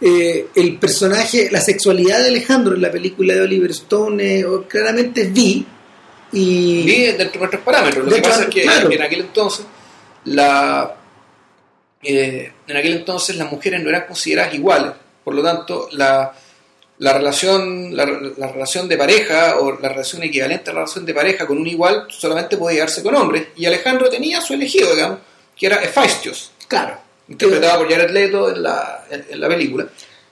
eh, el personaje, la sexualidad de Alejandro en la película de Oliver Stone eh, claramente es bi. Y, Vi dentro de nuestros parámetros. Lo que pasa es que claro. en aquel entonces, la, eh, en aquel entonces las mujeres no eran consideradas iguales. Por lo tanto, la, la relación, la, la relación de pareja o la relación equivalente a la relación de pareja con un igual solamente podía darse con hombres. Y Alejandro tenía su elegido, digamos, que era Hephaestus, claro, interpretado por Jared Leto en la, en, en la película,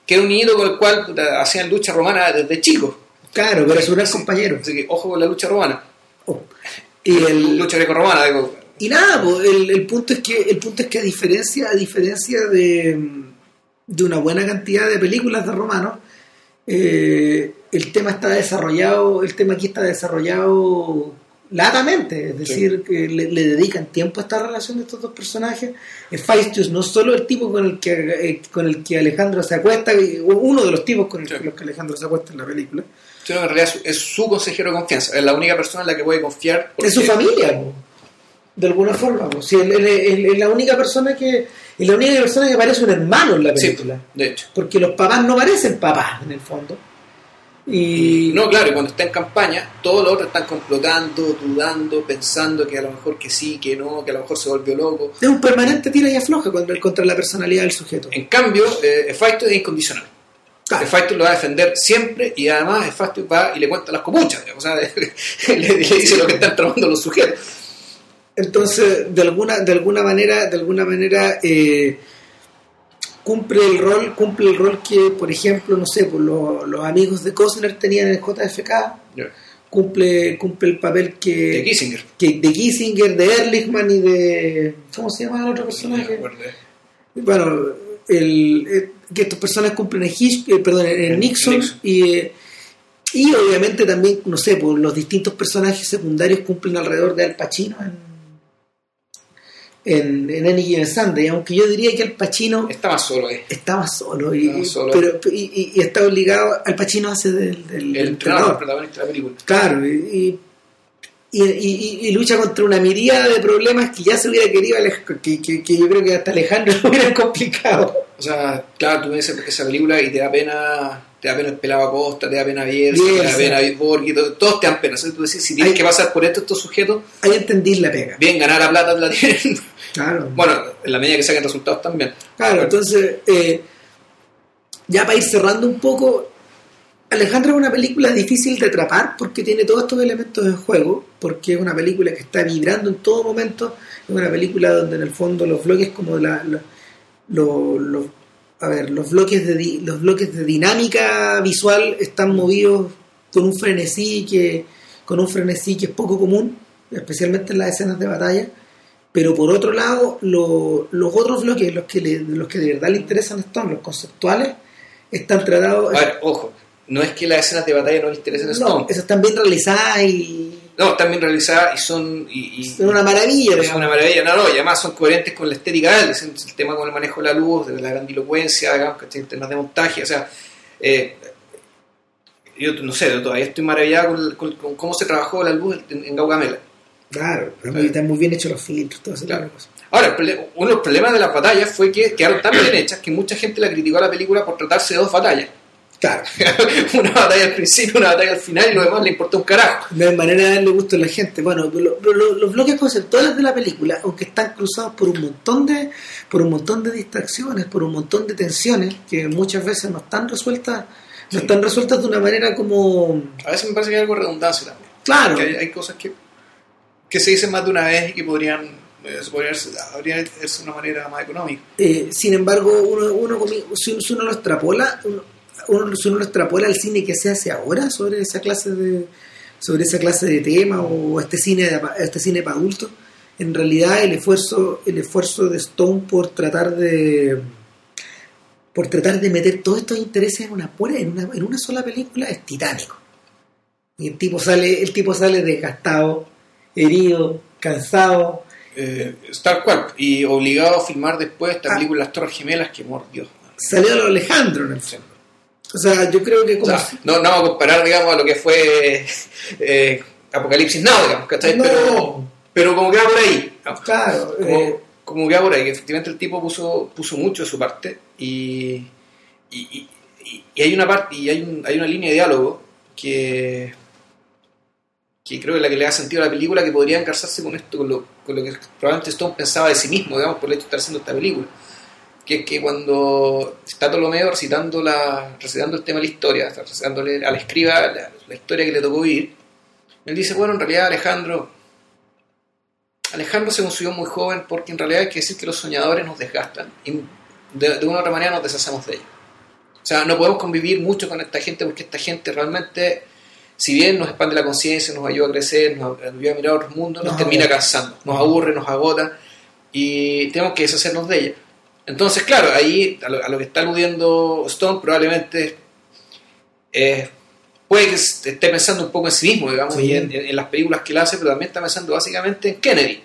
que era un niñito con el cual hacían lucha romana desde chicos. claro, pero es un gran compañero. Así que ojo con la lucha romana. Oh. Y el, Lucha greco-romana, digo. Y nada, po, el, el punto es que el punto es que a diferencia a diferencia de, de una buena cantidad de películas de romanos, eh, el tema está desarrollado, el tema aquí está desarrollado latamente, es decir, que le, le dedican tiempo a esta relación de estos dos personajes. Hephaestus no solo el tipo con el que eh, con el que Alejandro se acuesta, uno de los tipos con el que, Sí. los que Alejandro se acuesta en la película, que en realidad es su consejero de confianza, es la única persona en la que puede confiar. es su porque- familia, de alguna forma. po. Si él, él- él- es la única persona que es la única persona que parece un hermano en la Sí, película. de hecho. Porque los papás no parecen papás en el fondo. Y No, claro, y cuando está en campaña, todos los otros están complotando, dudando, pensando que a lo mejor que sí, que no, que a lo mejor se volvió loco. es un permanente tira y afloja contra, contra la personalidad del sujeto. En cambio, eh, Hephaestus es incondicional. Claro. Hephaestus lo va a defender siempre y además Hephaestus va y le cuenta las copuchas, o sea, <laughs> le, le dice lo que están tramando los sujetos. Entonces, de alguna, de alguna manera, de alguna manera, eh, cumple el rol, cumple el rol que, por ejemplo, no sé, pues los, los amigos de Cosner tenían en el JFK, cumple, cumple el papel que, De Kissinger. que de Kissinger, de Ehrlichman y de ¿cómo se llama el otro personaje? Bueno, el, eh, que estos personas cumplen en, Hitch- eh, perdón, en En Nixon, Nixon. y eh, y obviamente también, no sé, pues los distintos personajes secundarios cumplen alrededor de Al Pacino en, en, en Any Given Sunday, aunque yo diría que Al Pacino más solo está más solo y, solo. Pero, y, está obligado, Al Pacino hace del, del- El entrenador, protagonista de la película. Claro, y, y, lucha contra una miríada de problemas que ya se hubiera querido, que, que, que yo creo que hasta Alejandro <laughs> lo hubiera complicado. O sea, claro, tú ves esa película y te da pena, te da pena el pelado Acosta, te da pena Bielsa, te Bielsa. da pena Borghi, todo- todos te dan pena. Tú decís, si tienes Ay. que pasar por esto, estos sujetos, Ahí entendís la pega. bien, ganar la plata la tienen. Claro. <laughs> bueno, en la medida que saquen resultados también. Claro, entonces, eh, ya para ir cerrando un poco, Alejandro es una película difícil de atrapar porque tiene todos estos elementos en juego, porque es una película que está vibrando en todo momento, es una película donde en el fondo los bloques como la, la- lo- lo- a ver, los bloques de di- los bloques de dinámica visual están movidos con un frenesí que con un frenesí que es poco común, especialmente en las escenas de batalla. Pero por otro lado, lo- los otros bloques, los que, le- los que de verdad le interesan a Stone, los conceptuales, están tratados. A ver, ojo, no es que las escenas de batalla no les interesen a no, Stone. esas están bien realizadas y No, están bien realizadas y son. Y, y- son una maravilla. es una maravilla, no, no, y además son coherentes con la estética de él, el, tema con el manejo de la luz, de la grandilocuencia, digamos, ¿cachai? en temas de montaje, o sea, eh, yo no sé, yo todavía estoy maravillado con, con- con cómo se trabajó la luz en, en Gaugamela. Claro, están muy bien hechos los filtros, tipo de Claro. cosas. Ahora, uno de los problemas de las batallas fue que quedaron tan bien hechas que mucha gente la criticó a la película por tratarse de dos batallas. Claro, <laughs> una batalla al principio, una batalla al final y lo demás le importó un carajo. no hay manera de darle gusto a la gente. Bueno, lo- lo- lo- los bloques conceptuales de la película, aunque están cruzados por un montón de, por un montón de distracciones, por un montón de tensiones que muchas veces no están resueltas, no están resueltas de una manera como... A veces me parece que hay algo de redundancia también. Claro. Hay, hay cosas que, que se dicen más de una vez y que podrían, eh, se podrían habría de una manera más económica. Eh, sin embargo, uno, uno si uno lo extrapola, uno, uno- si uno lo extrapola al cine que se hace ahora sobre esa clase de sobre esa clase de tema o este cine este cine para adultos, en realidad el esfuerzo el esfuerzo de Stone por tratar de por tratar de meter todos estos intereses en una pura- en una, en una sola película es titánico. Y el tipo sale el tipo sale desgastado, herido, cansado, Eh, tal cual. Y obligado a filmar después esta Ah. película Las Torres Gemelas que mordió. salió a lo Alejandro en el fondo. O sea, yo creo que O como sea, no, no vamos a comparar, digamos, a lo que fue eh, Apocalipsis Now, digamos, ¿cachai? No. Pero, pero como que va por ahí. digamos. Claro, Como, eh, como que va por ahí, que efectivamente el tipo puso, puso mucho de su parte y- y- y hay una parte, y hay, un- hay una línea de diálogo que, que creo que es la que le da sentido a la película, que podría encarzarse con esto, con lo, con lo que probablemente Stone pensaba de sí mismo, digamos, por el hecho de estar haciendo esta película. Que es que cuando está Ptolomeo recitando, la, recitando el tema de la historia, está recitándole al escriba la, la historia que le tocó vivir, él dice, bueno, en realidad Alejandro, Alejandro se consiguió muy joven porque en realidad hay que decir que los soñadores nos desgastan y de, de una u otra manera nos deshacemos de ellos. O sea, no podemos convivir mucho con esta gente porque esta gente realmente, si bien nos expande la conciencia, nos ayuda a crecer, nos ayuda a mirar a otros mundos, nos Nos termina cansando, nos aburre, nos agota y tenemos que deshacernos de ella. Entonces, claro, ahí a lo, a lo que está aludiendo Stone probablemente eh, puede que esté pensando un poco en sí mismo, digamos, Sí. y en, las películas que él hace, pero también está pensando básicamente en Kennedy,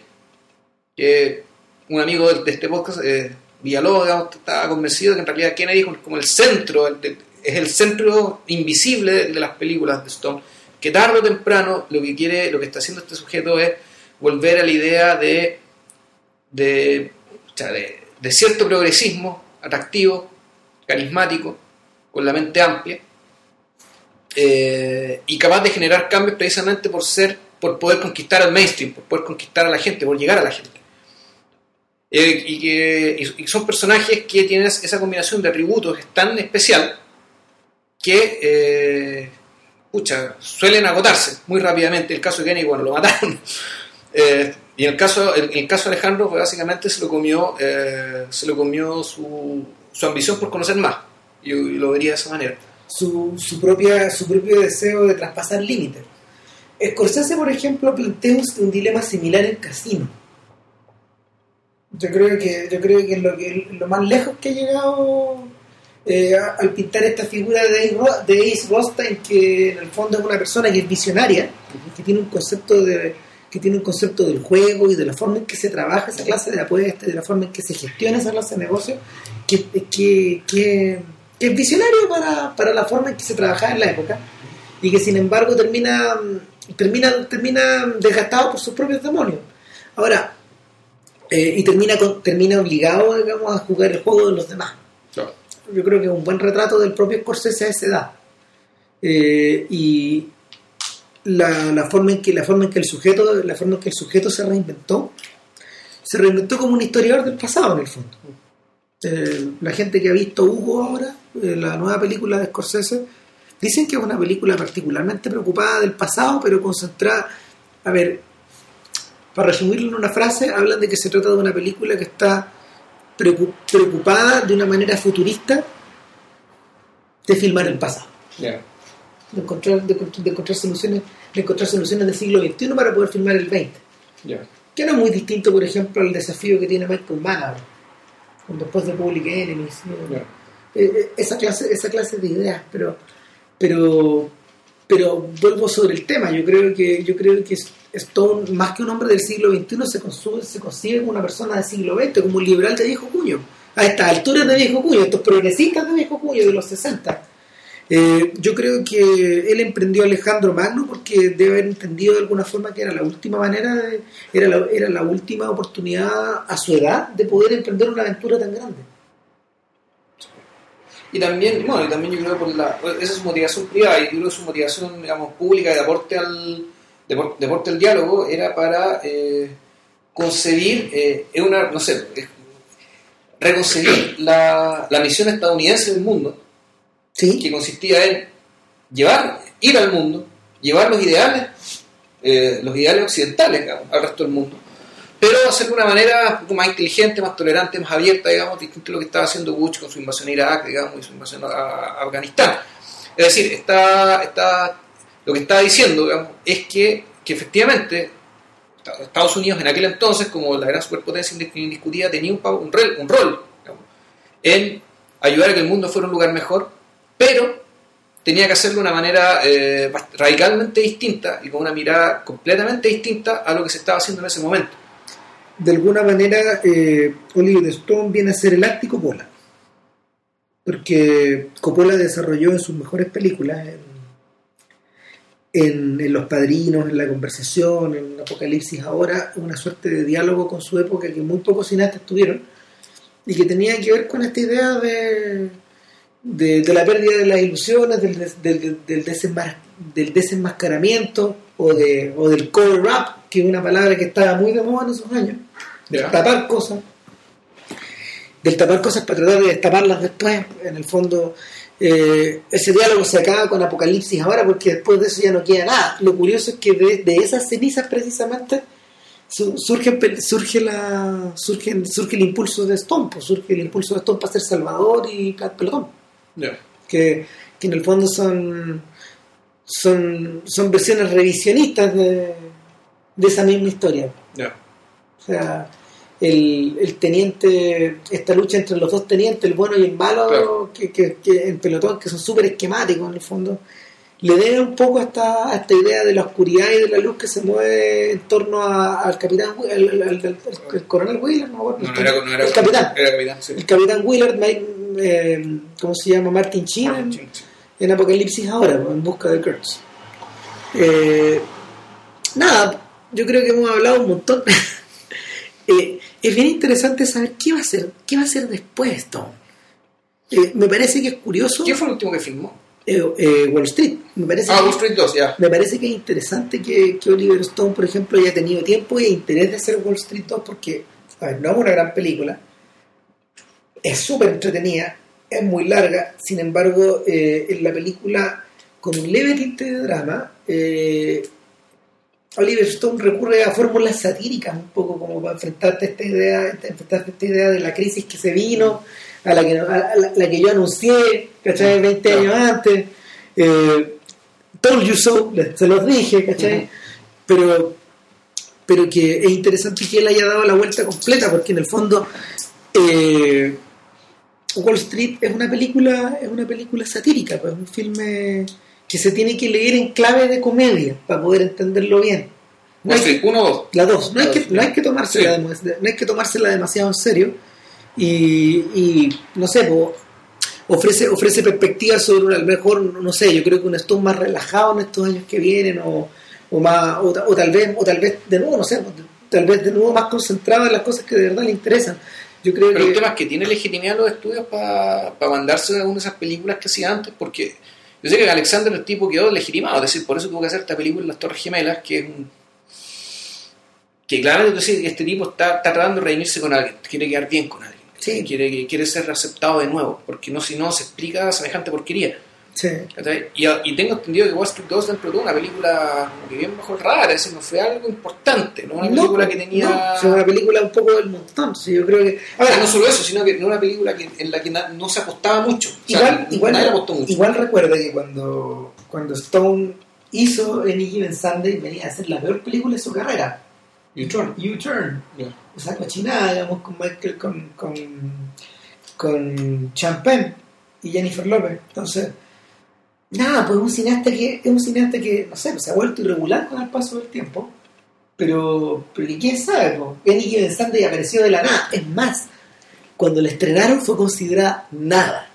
que un amigo de, de este podcast, eh, Villalobos, digamos, estaba convencido de que en realidad Kennedy es como el centro, el- es el centro invisible de, de las películas de Stone, que tarde o temprano lo que quiere, lo que está haciendo este sujeto es volver a la idea de, de, o sea, de, de cierto progresismo atractivo, carismático, con la mente amplia, eh, y capaz de generar cambios precisamente por ser, por poder conquistar al mainstream, por poder conquistar a la gente, por llegar a la gente. Eh, y, que, y- son personajes que tienen esa combinación de atributos tan especial que eh, suelen agotarse muy rápidamente. El caso de Kenny, bueno, lo mataron. Eh, y en el caso, en el caso de Alejandro, pues, básicamente se lo comió, eh, se lo comió su, su ambición por conocer más. Yo lo vería de esa manera. su, su, propia, su propio deseo de traspasar límites. Scorsese, por ejemplo, plantea un, dilema similar en Casino. Yo creo que, yo creo que lo, que lo más lejos que ha llegado eh, al pintar esta figura de de Ace Rothstein, que en el fondo es una persona que es visionaria, que tiene un concepto de que tiene un concepto del juego y de la forma en que se trabaja esa clase de apuestas, de la forma en que se gestiona esa clase de negocio, que, que, que, que es visionario para, para la forma en que se trabajaba en la época y que sin embargo termina, termina, termina desgastado por sus propios demonios. Ahora, eh, y termina, con- termina obligado digamos, a jugar el juego de los demás. Yo creo que es un buen retrato del propio Scorsese a esa edad. Eh, y la, la forma en que la forma en que el sujeto la forma en que el sujeto se reinventó se reinventó como un historiador del pasado en el fondo. Eh, la gente que ha visto Hugo ahora eh, la nueva película de Scorsese dicen que es una película particularmente preocupada del pasado pero concentrada a ver para resumirlo en una frase hablan de que se trata de una película que está preocu- preocupada de una manera futurista de filmar el pasado de encontrar, de, de encontrar soluciones de encontrar soluciones del siglo XXI para poder filmar el XX que no es muy distinto por ejemplo al desafío que tiene Michael Mann después de Public Enemy ¿sí? Eh, eh, esa clase esa clase de ideas pero pero pero vuelvo sobre el tema. Yo creo que yo creo que Stone más que un hombre del siglo XXI se consume, se concibe como una persona del siglo XX como un liberal de viejo cuño. A estas alturas de viejo cuño estos progresistas de viejo cuño de los 60 eh, yo creo que él emprendió a Alejandro Magno porque debe haber entendido de alguna forma que era la última manera, de, era, la, era la última oportunidad a su edad de poder emprender una aventura tan grande. Y también, bueno, y también yo creo por la, esa es su motivación privada y yo creo que su motivación, digamos, pública de aporte al, de, apor- de aporte al diálogo era para eh, concebir, eh, una, no sé, reconcebir la, la misión estadounidense del mundo Que consistía en llevar, ir al mundo, llevar los ideales, eh, los ideales occidentales al resto del mundo, pero hacerlo de una manera un poco más inteligente, más tolerante, más abierta, digamos, distinto a lo que estaba haciendo Bush con su invasión a Irak, digamos, y su invasión a, Afganistán. Es decir, está, está, lo que estaba diciendo digamos, es que, que efectivamente Estados Unidos en aquel entonces, como la gran superpotencia indiscutida, tenía un, un un rol en ayudar a que el mundo fuera un lugar mejor, pero tenía que hacerlo de una manera eh, radicalmente distinta y con una mirada completamente distinta a lo que se estaba haciendo en ese momento. de alguna manera eh, Oliver Stone viene a ser el arte Coppola porque Coppola desarrolló en sus mejores películas en, en- en Los Padrinos, en La Conversación, en Apocalipsis ahora, una suerte de diálogo con su época que muy pocos cineastas tuvieron y que tenía que ver con esta idea de, de, de la pérdida de las ilusiones, del, des- del, del, desenmas- del desenmascaramiento o, de, o del cover up, que es una palabra que estaba muy de moda en esos años, del tapar cosas, del tapar cosas para tratar de destaparlas después, en el fondo. eh, ese diálogo se acaba con Apocalipsis ahora porque después de eso ya no queda nada. Lo curioso es que de, de esas cenizas precisamente su- surge, surge, la, surge, surge el impulso de Stone, pues, surge el impulso de Stone para ser Salvador y Black Que, que en el fondo son son, son versiones revisionistas de, de esa misma historia. O sea, el, el teniente, esta lucha entre los dos tenientes, el bueno y el malo, Claro. que, que, que en pelotón, que son súper esquemáticos en el fondo, le debe un poco a esta, a esta idea de la oscuridad y de la luz que se mueve en torno a- al capitán, al, al- al- al- al coronel Wheeler, no era, no era- el capitán, Era capitán, sí. el capitán Mike, eh, ¿cómo se llama? Martin Sheen, en- Apocalipsis ahora, en busca de Kurtz. Eh, nada, yo creo que hemos hablado un montón. <laughs> Eh, es bien interesante saber qué va a hacer, qué va a hacer después. Eh, me parece que es curioso ¿Quién fue el último que filmó? Wall Street. Me parece, Ah, que, Wall Street 2, ya. me parece que es interesante que, que Oliver Stone, por ejemplo, haya tenido tiempo e interés de hacer Wall Street 2 porque, a ver, no es una gran película, es súper entretenida, es muy larga, sin embargo, eh, en la película, con un leve tinte de drama, eh, Oliver Stone recurre a fórmulas satíricas un poco como para enfrentarte a esta idea, enfrentarte a esta idea de la crisis que se vino, a la que, a la, la que yo anuncié, ¿cachai? 20 Claro. años antes. Eh, told you so, se los dije, ¿cachai? Pero pero que es interesante que él haya dado la vuelta completa, porque en el fondo eh, Wall Street es una película, es una película satírica, pues, un filme que se tiene que leer en clave de comedia para poder entenderlo bien. No Wall hay que- Street 1 o 2. la dos, no hay La que, dos, no hay que tomársela, Sí. no hay que tomársela demasiado en serio y, y, no sé, po, ofrece, ofrece perspectivas sobre una- a lo mejor, no sé, yo creo que un Stone más relajado en estos años que vienen o, o más, o, o tal vez, o tal vez de nuevo, no sé, tal vez de nuevo más concentrado en las cosas que de verdad le interesan. Yo creo Pero el que tema es que tiene legitimidad los estudios para mandarse alguna de esas películas que hacía antes, porque yo sé que Alexander el tipo quedó legitimado, es decir, por eso tuvo que hacer esta película en las Torres Gemelas, que es un... que claramente decir, este tipo está, está tratando de redimirse con alguien, quiere quedar bien con alguien, Sí. quiere, quiere ser aceptado de nuevo, porque no si no se explica semejante porquería. Sí. Y, y tengo entendido que Wall Street 2 dentro de una película que bien mejor rara, es decir, no fue algo importante, no una película que tenía... no, es una película un poco del montón. sí, yo creo que. No solo eso, sino que no una película que, en la que na- no se apostaba mucho. O sea, igual, igual, nadie apostó mucho. igual recuerda que cuando, cuando Stone hizo Any Given Sunday venía a ser la peor película de su carrera. U-Turn. U-Turn. Ya. Esa cochinada, digamos, con Michael, con, con, con Champagne y Jennifer Lopez. Entonces, nada, pues un cineasta que, es un cineasta que, no sé, pues, se ha vuelto irregular con el paso del tiempo. Pero, pero que quién sabe, pues. Any Given Sunday apareció de la nada. Es más, cuando la estrenaron fue considerada nada.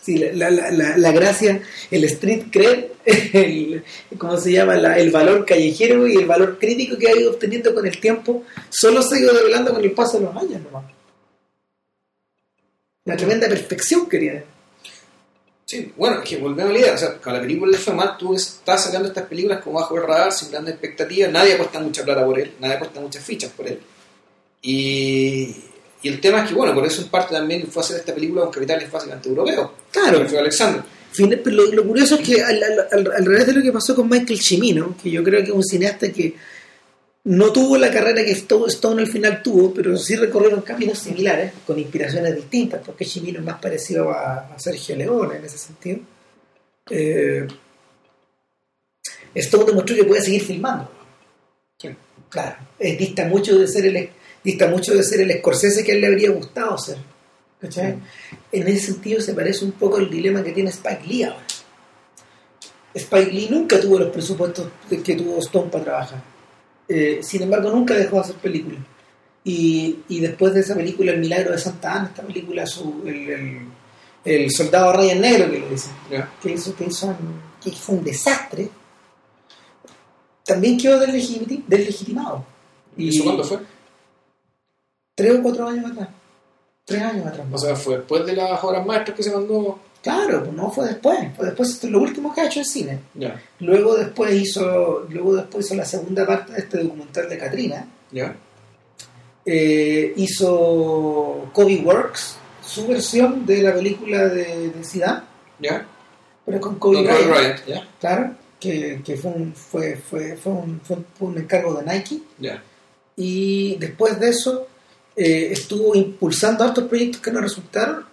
Sí, la, la, la, la gracia, el street cred, el, ¿cómo se llama? La- el valor callejero y el valor crítico que ha ido obteniendo con el tiempo, solo se ha ido develando con el paso de los años nomás. La tremenda perfección que tiene. Sí, bueno, es que volvemos a la idea. O sea, con la película le fue mal, tú estás sacando estas películas como bajo el radar, sin grandes expectativas, nadie apuesta mucha plata por él, nadie apuesta muchas fichas por él. Y, y el tema es que, bueno, por eso en parte también fue a hacer esta película con capitales básicamente europeos. Claro. Que fue Alexander. Pero Lo, lo curioso es que al, al- al- al revés de lo que pasó con Michael Cimino, que yo creo que es un cineasta que no tuvo la carrera que Sto- Stone al final tuvo, pero sí recorrieron caminos similares, con inspiraciones distintas, porque Cimino es más parecido a, a Sergio Leone en ese sentido. Eh, Stone demostró que puede seguir filmando. Claro, eh, dista mucho de ser el dista mucho de ser el Scorsese que a él le habría gustado ser. ¿cachai? En ese sentido se parece un poco al dilema que tiene Spike Lee ahora. Spike Lee nunca tuvo los presupuestos que tuvo Stone para trabajar. Eh, sin embargo, nunca dejó de hacer películas. Y, y después de esa película, El Milagro de Santa Ana, esta película, su, el, el, el soldado Ryan Negro, que le dicen, que hizo, que hizo un- que fue un desastre, también quedó deslegiti- deslegitimado. ¿Y eso cuándo fue? Tres o cuatro años atrás. Tres años atrás. O sea, fue después de las obras maestras que se mandó. Claro, pues no fue después. Fue después esto es lo último que ha hecho en cine. Luego después hizo, luego después hizo la segunda parte de este documental de Katrina. ya, Eh, hizo Kobe Works, su versión de la película de, de Zidane, pero con Kobe Kobe Bryant, Bryant, ya, claro, que, que fue, un, fue, fue, fue, un, fue encargo de Nike. Y después de eso eh, estuvo impulsando estos proyectos que no resultaron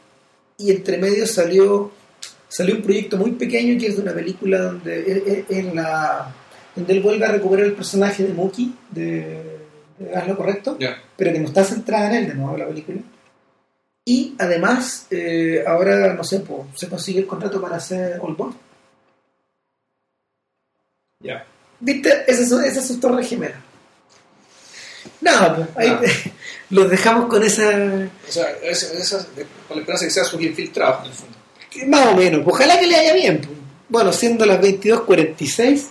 y entre medio salió salió un proyecto muy pequeño que es de una película donde él la, donde él vuelve a recuperar el personaje de Mookie de, de Haz lo correcto pero que no está centrada en él de nuevo la película y además eh, ahora no sé po, se consigue el contrato para hacer Old Boy ya. ¿Viste? Esas son, esas son torres gemelas. No, pues, ahí Ah. Los dejamos con esa. O sea, esa, esa- con la esperanza de que sea sus infiltrados, en el fondo. Más o menos. Ojalá que le haya bien. pues. Bueno, siendo las 22.46,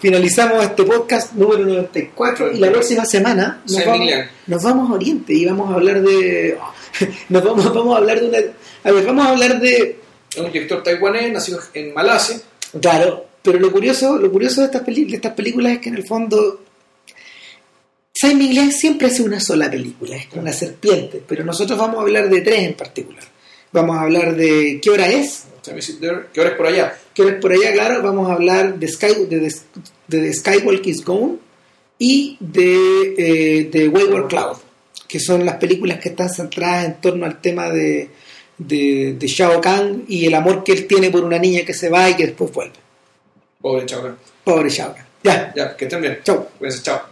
finalizamos este podcast número 94 y la próxima semana nos vamos, nos vamos a Oriente y vamos a hablar de. <laughs> Nos vamos, vamos a hablar de una. A ver, vamos a hablar de. Es un director taiwanés, nacido en Malasia. Claro, pero lo curioso, lo curioso de estas, de estas películas es que en el fondo Simon Glenn siempre hace una sola película, es una serpiente, pero nosotros vamos a hablar de tres en particular. Vamos a hablar de qué hora es? ¿Qué hora es por allá? qué hora es por allá, claro, vamos a hablar de, Sky, de, de, Skywalk is Gone y de, eh, de Wayward Cloud, que son las películas que están centradas en torno al tema de, de, de Shao Kahn y el amor que él tiene por una niña que se va y que después vuelve. Pobre chaval. Pobre Shao Kahn. Ya, Ya, que estén bien. chau. Cuídense, chao.